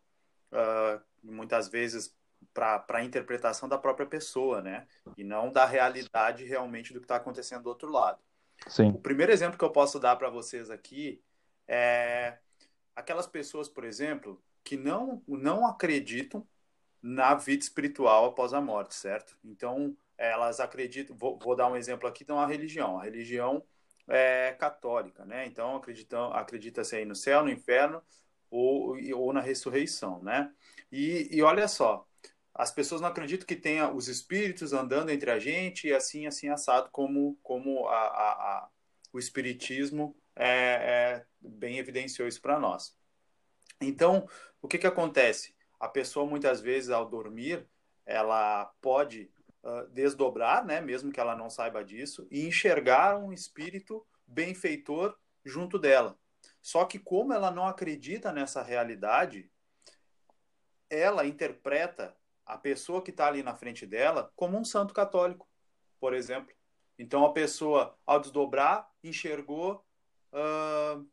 uh, muitas vezes para a interpretação da própria pessoa, né? E não da realidade realmente do que está acontecendo do outro lado. Sim. O primeiro exemplo que eu posso dar para vocês aqui é aquelas pessoas, por exemplo, que não, não acreditam na vida espiritual após a morte, certo? Então, elas acreditam. Vou, vou dar um exemplo aqui de uma religião. A religião é, católica, né? Então acreditam, acredita-se aí no céu, no inferno ou, ou na ressurreição, né? E, e olha só, as pessoas não acreditam que tenha os espíritos andando entre a gente e assim, assim assado como, como a, a, a o espiritismo é, é, bem evidenciou isso para nós. Então, o que que acontece? A pessoa muitas vezes ao dormir, ela pode desdobrar, né, mesmo que ela não saiba disso, e enxergar um espírito benfeitor junto dela. Só que como ela não acredita nessa realidade, ela interpreta a pessoa que está ali na frente dela como um santo católico, por exemplo. Então a pessoa, ao desdobrar, enxergou uh,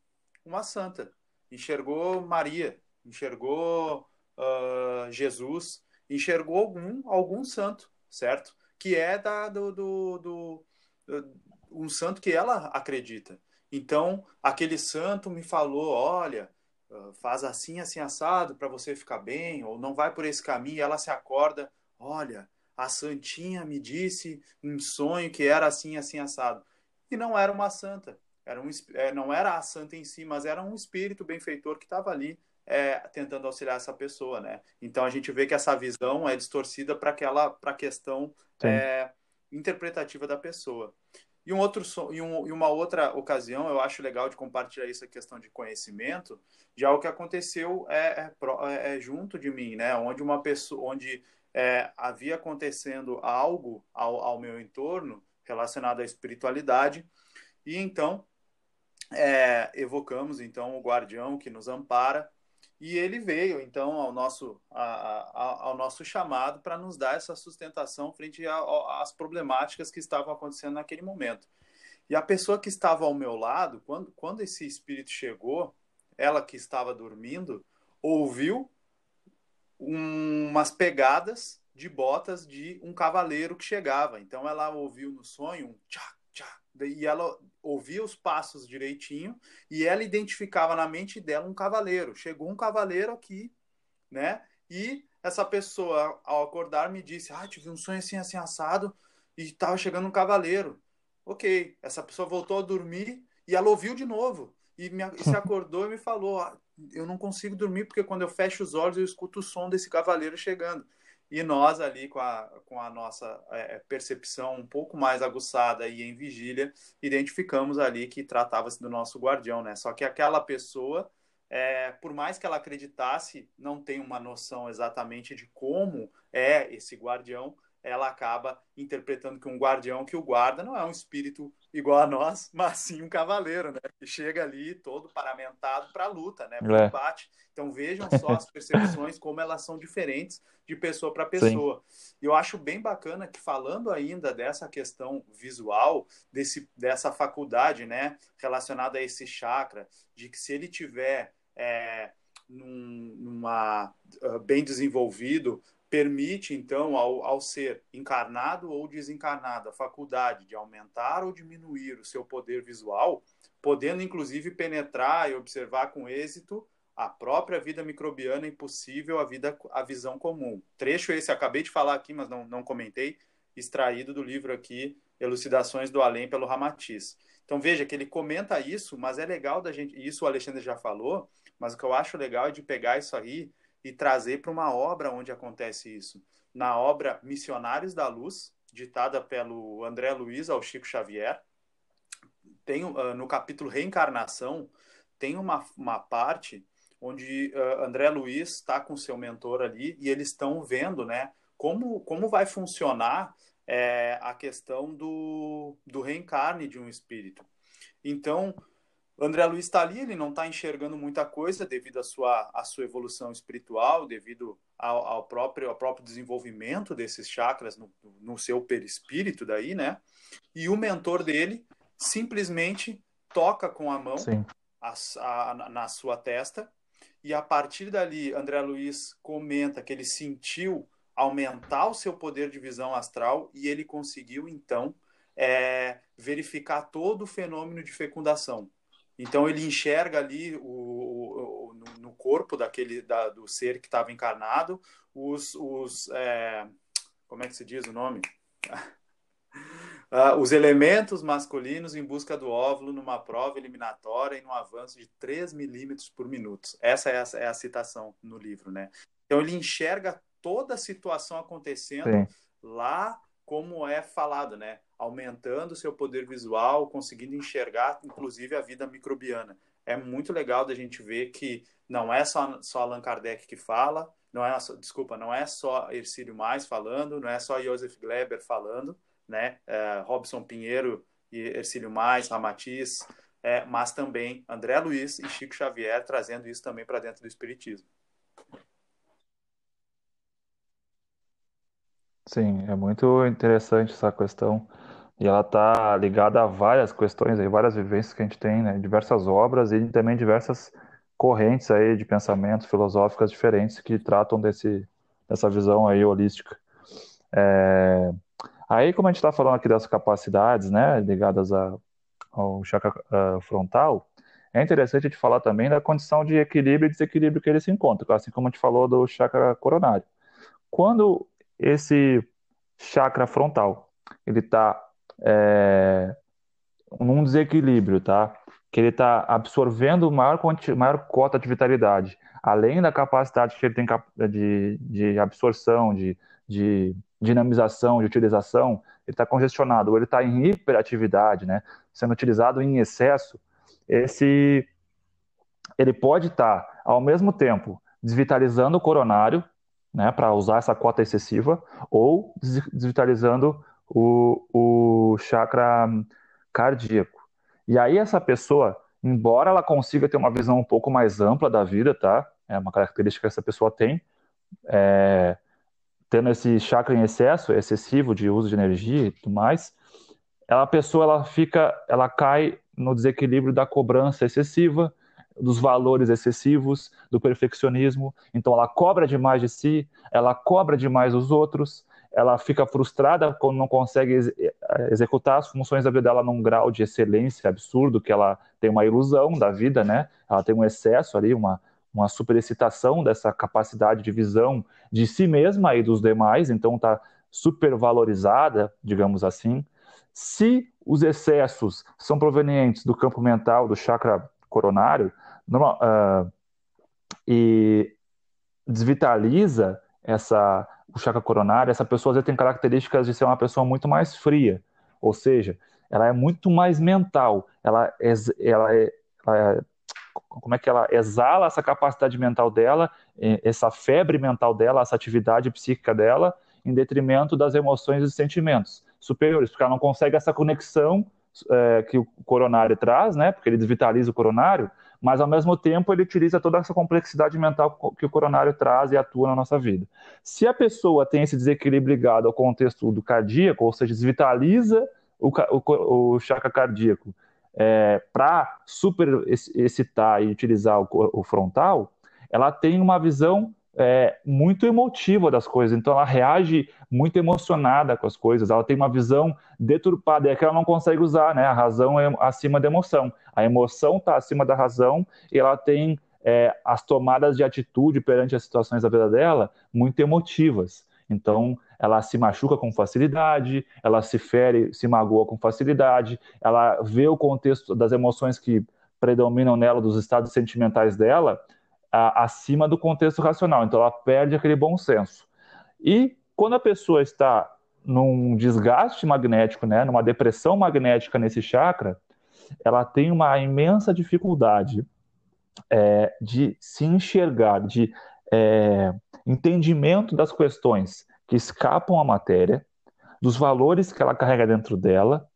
uma santa, enxergou Maria, enxergou uh, Jesus, enxergou algum, algum santo certo? Que é da, do, do, do, do um santo que ela acredita. Então, aquele santo me falou: olha, ah, faz assim, assim, assado para você ficar bem, ou não vai por esse caminho, e ela se acorda: olha, a santinha me disse em sonho que era assim, assim, assado. E não era uma santa, era um, é, não era a santa em si, mas era um espírito benfeitor que estava ali é, tentando auxiliar essa pessoa, né? Então a gente vê que essa visão é distorcida para aquela para a questão é, interpretativa da pessoa. E, um outro, e, um, e uma outra ocasião, eu acho legal de compartilhar isso, a questão de conhecimento, já o que aconteceu é, é, é junto de mim, né? Onde uma pessoa, onde é, havia acontecendo algo ao, ao, meu entorno relacionado à espiritualidade, e então é, evocamos então o guardião que nos ampara, e ele veio então ao nosso, a, a, ao nosso chamado para nos dar essa sustentação frente às problemáticas que estavam acontecendo naquele momento. E a pessoa que estava ao meu lado, quando, quando esse espírito chegou, ela que estava dormindo, ouviu um, umas pegadas de botas de um cavaleiro que chegava. Então ela ouviu no sonho um tchá, tchá, e ela ouvia os passos direitinho e ela identificava na mente dela um cavaleiro. Chegou um cavaleiro aqui, né? E essa pessoa, ao acordar, me disse: Ah, tive um sonho assim, assim, assado, e estava chegando um cavaleiro. Ok, essa pessoa voltou a dormir e ela ouviu de novo. E, me, e se acordou e me falou: ah, Eu não consigo dormir porque quando eu fecho os olhos eu escuto o som desse cavaleiro chegando. E nós ali com a, com a nossa é, percepção um pouco mais aguçada e em vigília, identificamos ali que tratava-se do nosso guardião, né? Só que aquela pessoa, é, por mais que ela acreditasse, não tem uma noção exatamente de como é esse guardião, ela acaba interpretando que um guardião que o guarda não é um espírito igual a nós, mas sim um cavaleiro, né? Que chega ali todo paramentado para a luta, né? Para o é. combate. Então vejam só as percepções, como elas são diferentes de pessoa para pessoa. E eu acho bem bacana que falando ainda dessa questão visual, desse, dessa faculdade, né? Relacionada a esse chakra, de que se ele tiver é, num, numa, uh, bem desenvolvido, permite, então, ao, ao ser encarnado ou desencarnado, a faculdade de aumentar ou diminuir o seu poder visual, podendo inclusive penetrar e observar com êxito a própria vida microbiana impossível a vida a visão comum. Trecho esse acabei de falar aqui, mas não, não comentei, extraído do livro aqui Elucidações do Além pelo Ramatiz. Então veja que ele comenta isso, mas é legal da gente, isso o Alexandre já falou, mas o que eu acho legal é de pegar isso aí e trazer para uma obra onde acontece isso. Na obra Missionários da Luz, ditada pelo André Luiz ao Chico Xavier, tem uh, no capítulo Reencarnação, tem uma, uma parte onde uh, André Luiz está com seu mentor ali e eles estão vendo né, como, como vai funcionar é, a questão do, do reencarne de um espírito. Então, André Luiz está ali, ele não está enxergando muita coisa devido à sua, à sua evolução espiritual, devido ao, ao, próprio, ao próprio desenvolvimento desses chakras no, no seu perispírito daí, né? E o mentor dele simplesmente toca com a mão a, a, na sua testa e a partir dali André Luiz comenta que ele sentiu aumentar o seu poder de visão astral e ele conseguiu então é, verificar todo o fenômeno de fecundação. Então ele enxerga ali o, o, no corpo daquele da, do ser que estava encarnado os, os é, como é que se diz o nome? Uh, os elementos masculinos em busca do óvulo numa prova eliminatória em um avanço de 3 milímetros por minuto. Essa é a, é a, citação no livro, né? Então ele enxerga toda a situação acontecendo Sim. lá como é falado, né? aumentando seu poder visual, conseguindo enxergar, inclusive, a vida microbiana. É muito legal da gente ver que não é só, só Allan Kardec que fala, não é, desculpa, não é só Ercílio Mais falando, não é só Joseph Gleber falando, né? É, Robson Pinheiro e Ercílio Mais, Ramatiz, é, mas também André Luiz e Chico Xavier trazendo isso também para dentro do Espiritismo. Sim, é muito interessante essa questão e ela está ligada a várias questões, aí, várias vivências que a gente tem, né? Diversas obras e também diversas correntes aí de pensamentos filosóficas diferentes que tratam desse, dessa visão aí holística. É... Aí, como a gente está falando aqui das capacidades, né, ligadas a, ao chakra uh, frontal, é interessante a gente falar também da condição de equilíbrio e desequilíbrio que ele se encontra, assim como a gente falou do chakra coronário. Quando esse chakra frontal ele está é, num desequilíbrio, tá? Que ele está absorvendo maior, maior cota de vitalidade, além da capacidade que ele tem de, de absorção, de, de, dinamização, de utilização, ele está congestionado, ou ele está em hiperatividade, né, sendo utilizado em excesso, esse ele pode estar, tá, ao mesmo tempo, desvitalizando o coronário, né, para usar essa cota excessiva, ou desvitalizando o, o chakra cardíaco. E aí essa pessoa, embora ela consiga ter uma visão um pouco mais ampla da vida, tá? É uma característica que essa pessoa tem, é, tendo esse chakra em excesso, excessivo de uso de energia e tudo mais, ela, a pessoa ela fica, ela cai no desequilíbrio da cobrança excessiva, dos valores excessivos, do perfeccionismo. Então ela cobra demais de si, ela cobra demais os outros, ela fica frustrada quando não consegue ex eh, executar as funções da vida dela num grau de excelência absurdo, que ela tem uma ilusão da vida, né? Ela tem um excesso ali, uma, uma superexcitação dessa capacidade de visão de si mesma e dos demais, então está supervalorizada, digamos assim. Se os excessos são provenientes do campo mental, do chakra coronário, normal, uh, e desvitaliza essa o chakra coronário, essa pessoa às vezes tem características de ser uma pessoa muito mais fria, ou seja, ela é muito mais mental, ela, é, ela, é, ela é, como é que ela exala essa capacidade mental dela, essa febre mental dela, essa atividade psíquica dela, em detrimento das emoções e sentimentos superiores, porque ela não consegue essa conexão é, que o coronário traz, né? Porque ele desvitaliza o coronário, mas ao mesmo tempo ele utiliza toda essa complexidade mental que o coronário traz e atua na nossa vida. Se a pessoa tem esse desequilíbrio ligado ao contexto do cardíaco, ou seja, desvitaliza o, o, o chakra cardíaco é, para super excitar e utilizar o, o frontal, ela tem uma visão é, muito emotiva das coisas, então ela reage muito emocionada com as coisas, ela tem uma visão deturpada, é que ela não consegue usar, né? A razão é acima da emoção, a emoção está acima da razão e ela tem é, as tomadas de atitude perante as situações da vida dela muito emotivas. Então, ela se machuca com facilidade, ela se fere, se magoa com facilidade, ela vê o contexto das emoções que predominam nela, dos estados sentimentais dela, a, acima do contexto racional. Então ela perde aquele bom senso. E quando a pessoa está num desgaste magnético, né, numa depressão magnética nesse chakra, ela tem uma imensa dificuldade é, de se enxergar, de é, entendimento das questões que escapam à matéria, dos valores que ela carrega dentro dela,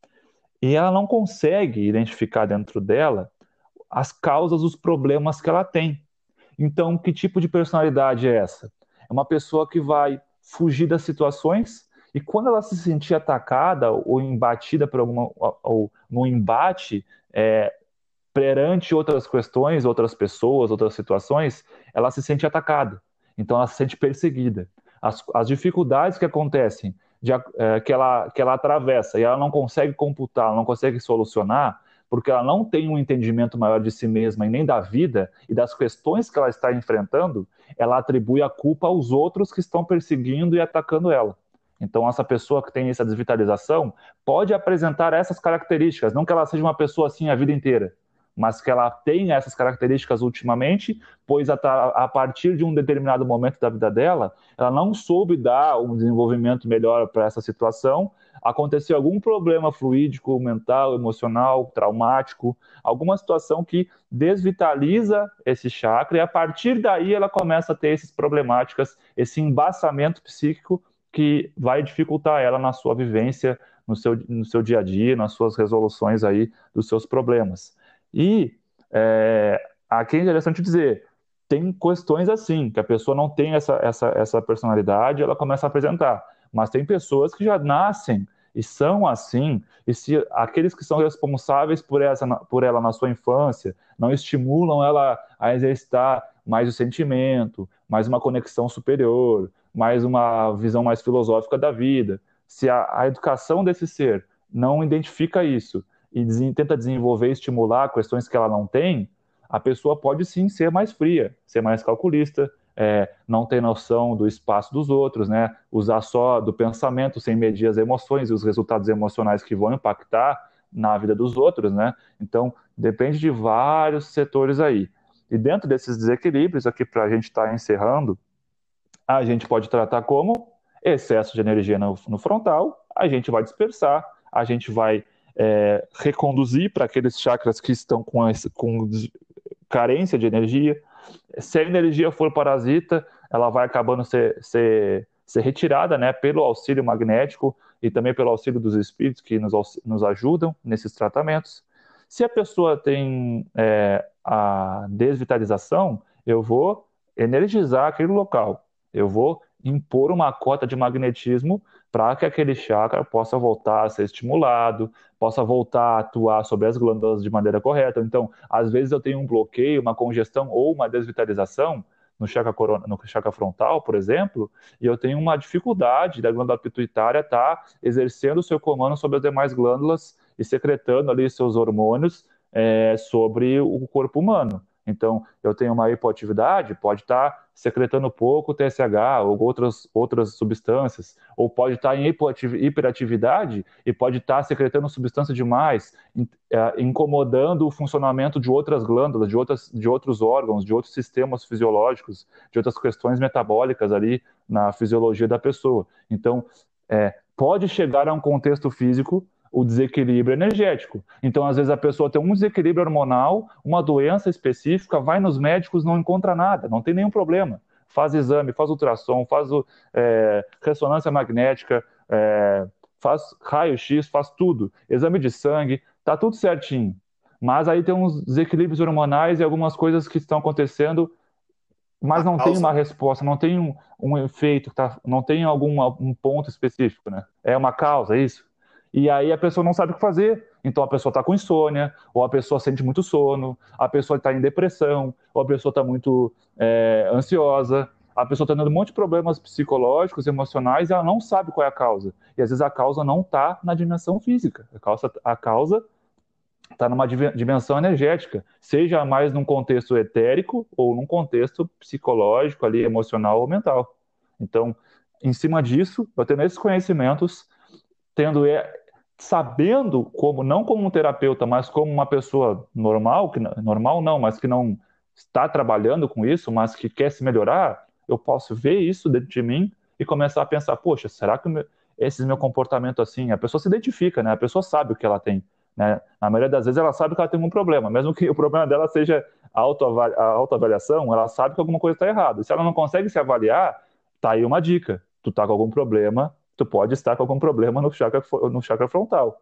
e ela não consegue identificar dentro dela as causas dos problemas que ela tem. Então, que tipo de personalidade é essa? É uma pessoa que vai fugir das situações e quando ela se sentir atacada ou embatida por alguma ou no embate é, perante outras questões, outras pessoas, outras situações, ela se sente atacada. Então ela se sente perseguida. As, as dificuldades que acontecem, de, é, que, ela, que ela atravessa e ela não consegue computar, não consegue solucionar, porque ela não tem um entendimento maior de si mesma e nem da vida e das questões que ela está enfrentando, ela atribui a culpa aos outros que estão perseguindo e atacando ela. Então, essa pessoa que tem essa desvitalização pode apresentar essas características, não que ela seja uma pessoa assim a vida inteira, mas que ela tenha essas características ultimamente, pois a, a partir de um determinado momento da vida dela, ela não soube dar um desenvolvimento melhor para essa situação aconteceu algum problema fluídico, mental, emocional, traumático, alguma situação que desvitaliza esse chakra e a partir daí ela começa a ter essas problemáticas, esse embaçamento psíquico que vai dificultar ela na sua vivência, no seu, no seu dia a dia, nas suas resoluções aí dos seus problemas. E é, aqui é interessante dizer, tem questões assim, que a pessoa não tem essa, essa, essa personalidade, ela começa a apresentar. Mas tem pessoas que já nascem e são assim, e se aqueles que são responsáveis por, essa, por ela na sua infância não estimulam ela a exercitar mais o sentimento, mais uma conexão superior, mais uma visão mais filosófica da vida, se a, a educação desse ser não identifica isso e des, tenta desenvolver estimular questões que ela não tem, a pessoa pode sim ser mais fria, ser mais calculista, é, não ter noção do espaço dos outros, né? Usar só do pensamento sem medir as emoções e os resultados emocionais que vão impactar na vida dos outros, né? Então, depende de vários setores aí. E dentro desses desequilíbrios, aqui para a gente estar tá encerrando, a gente pode tratar como excesso de energia no, no frontal, a gente vai dispersar, a gente vai é, reconduzir para aqueles chakras que estão com, com carência de energia. Se a energia for parasita, ela vai acabando ser, ser, ser retirada né, pelo auxílio magnético e também pelo auxílio dos espíritos que nos, nos ajudam nesses tratamentos. Se a pessoa tem é, a desvitalização, eu vou energizar aquele local, eu vou impor uma cota de magnetismo para que aquele chakra possa voltar a ser estimulado, possa voltar a atuar sobre as glândulas de maneira correta. Então, às vezes eu tenho um bloqueio, uma congestão ou uma desvitalização no chakra, corona, no chakra frontal, por exemplo, e eu tenho uma dificuldade da glândula pituitária estar tá exercendo o seu comando sobre as demais glândulas e secretando ali seus hormônios é, sobre o corpo humano. Então, eu tenho uma hipoatividade, pode estar tá secretando pouco TSH ou outras, outras substâncias, ou pode estar tá em hiperatividade e pode estar tá secretando substância demais, é, incomodando o funcionamento de outras glândulas, de, outras, de outros órgãos, de outros sistemas fisiológicos, de outras questões metabólicas ali na fisiologia da pessoa. Então, é, pode chegar a um contexto físico o desequilíbrio energético. Então, às vezes, a pessoa tem um desequilíbrio hormonal, uma doença específica, vai nos médicos, não encontra nada, não tem nenhum problema. Faz exame, faz ultrassom, faz é, ressonância magnética, é, faz raio-x, faz tudo, exame de sangue, tá tudo certinho. Mas aí tem uns desequilíbrios hormonais e algumas coisas que estão acontecendo, mas não tem uma resposta, não tem um, um efeito, tá, não tem algum um ponto específico, né? É uma causa, é isso? E aí a pessoa não sabe o que fazer. Então a pessoa está com insônia, ou a pessoa sente muito sono, a pessoa está em depressão, ou a pessoa está muito é, ansiosa, a pessoa está tendo um monte de problemas psicológicos, emocionais, e ela não sabe qual é a causa. E às vezes a causa não está na dimensão física. A causa a causa está numa dimensão energética, seja mais num contexto etérico ou num contexto psicológico ali, emocional ou mental. Então, em cima disso, eu tendo esses conhecimentos, tendo sabendo como não como um terapeuta, mas como uma pessoa normal, que normal não, mas que não está trabalhando com isso, mas que quer se melhorar, eu posso ver isso dentro de mim e começar a pensar, poxa, será que meu, esse meu comportamento assim, a pessoa se identifica, né? A pessoa sabe o que ela tem, né? Na maioria das vezes ela sabe que ela tem um problema, mesmo que o problema dela seja a autoavaliação, ela sabe que alguma coisa está errada. Se ela não consegue se avaliar, tá aí uma dica. Tu tá com algum problema, tu pode estar com algum problema no chakra, no chakra frontal.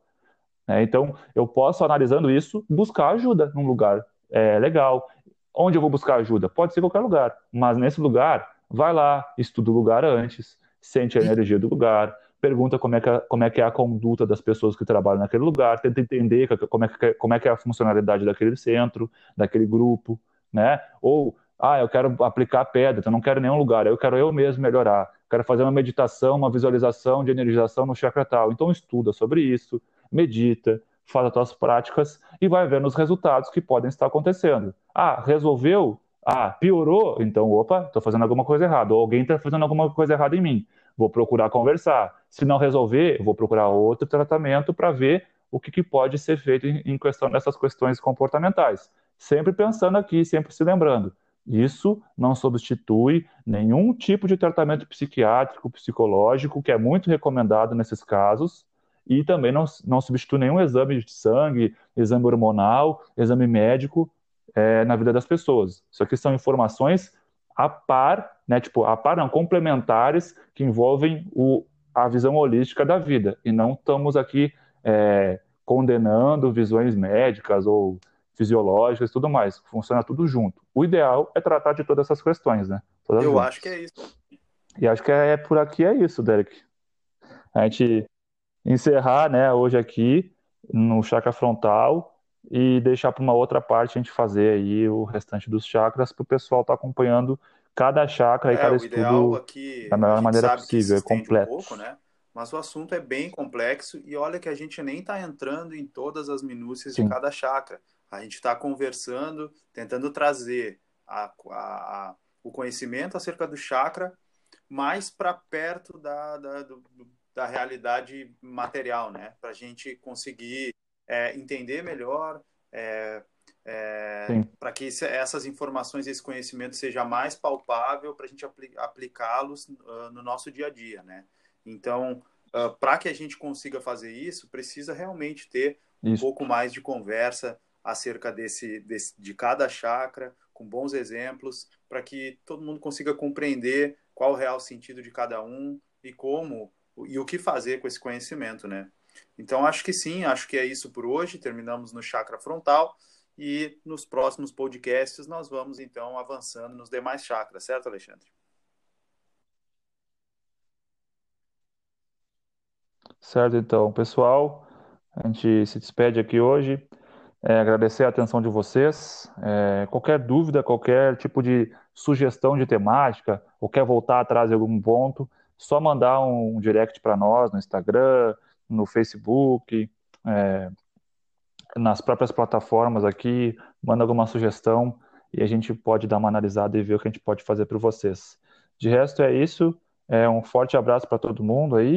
É, então, eu posso, analisando isso, buscar ajuda num lugar é, legal. Onde eu vou buscar ajuda? Pode ser qualquer lugar, mas nesse lugar, vai lá, estuda o lugar antes, sente a energia do lugar, pergunta como é que é, como é, que é a conduta das pessoas que trabalham naquele lugar, tenta entender como é, que, como é que é a funcionalidade daquele centro, daquele grupo, né? Ou, ah, eu quero aplicar pedra, então não quero nenhum lugar, eu quero eu mesmo melhorar quero fazer uma meditação, uma visualização de energização no chakra tal. Então estuda sobre isso, medita, faz as tuas práticas e vai vendo os resultados que podem estar acontecendo. Ah, resolveu? Ah, piorou? Então, opa, estou fazendo alguma coisa errada. Ou alguém está fazendo alguma coisa errada em mim. Vou procurar conversar. Se não resolver, vou procurar outro tratamento para ver o que, que, pode ser feito em questão dessas questões comportamentais. Sempre pensando aqui, sempre se lembrando. Isso não substitui nenhum tipo de tratamento psiquiátrico, psicológico, que é muito recomendado nesses casos, e também não, não substitui nenhum exame de sangue, exame hormonal, exame médico é, na vida das pessoas. Isso aqui são informações a par, né, tipo, a par não, complementares, que envolvem o, a visão holística da vida, e não estamos aqui é, condenando visões médicas ou fisiológicas e tudo mais. Funciona tudo junto. O ideal é tratar de todas essas questões, né? Todas Eu juntas. acho que é isso. E acho que é, por aqui é isso, Derek. A gente encerrar, né, hoje aqui no chakra frontal e deixar para uma outra parte a gente fazer aí o restante dos chakras para o pessoal estar tá acompanhando cada chakra e é, cada estudo aqui, da melhor maneira possível, é completo. Um pouco, né? Mas o assunto é bem complexo e olha que a gente nem está entrando em todas as minúcias Sim. de cada chakra. A gente está conversando, tentando trazer a, a, a, o conhecimento acerca do chakra mais para perto da, da, do, da realidade material, né? Para a gente conseguir é, entender melhor, é, é, para que essas informações, esse conhecimento seja mais palpável para a gente aplicá-los uh, no nosso dia a dia, né? Então, uh, para que a gente consiga fazer isso, precisa realmente ter um pouco mais de conversa acerca desse, desse, de cada chakra, com bons exemplos, para que todo mundo consiga compreender qual o real sentido de cada um e como e o que fazer com esse conhecimento, né? Então, acho que sim, acho que é isso por hoje. Terminamos no chakra frontal e nos próximos podcasts nós vamos então avançando nos demais chakras, certo, Alexandre? Certo, então, pessoal, a gente se despede aqui hoje. É, agradecer a atenção de vocês. É, qualquer dúvida, qualquer tipo de sugestão de temática, ou quer voltar atrás em algum ponto, só mandar um direct para nós no Instagram, no Facebook, é, nas próprias plataformas aqui, manda alguma sugestão e a gente pode dar uma analisada e ver o que a gente pode fazer para vocês. De resto é isso. É um forte abraço para todo mundo aí.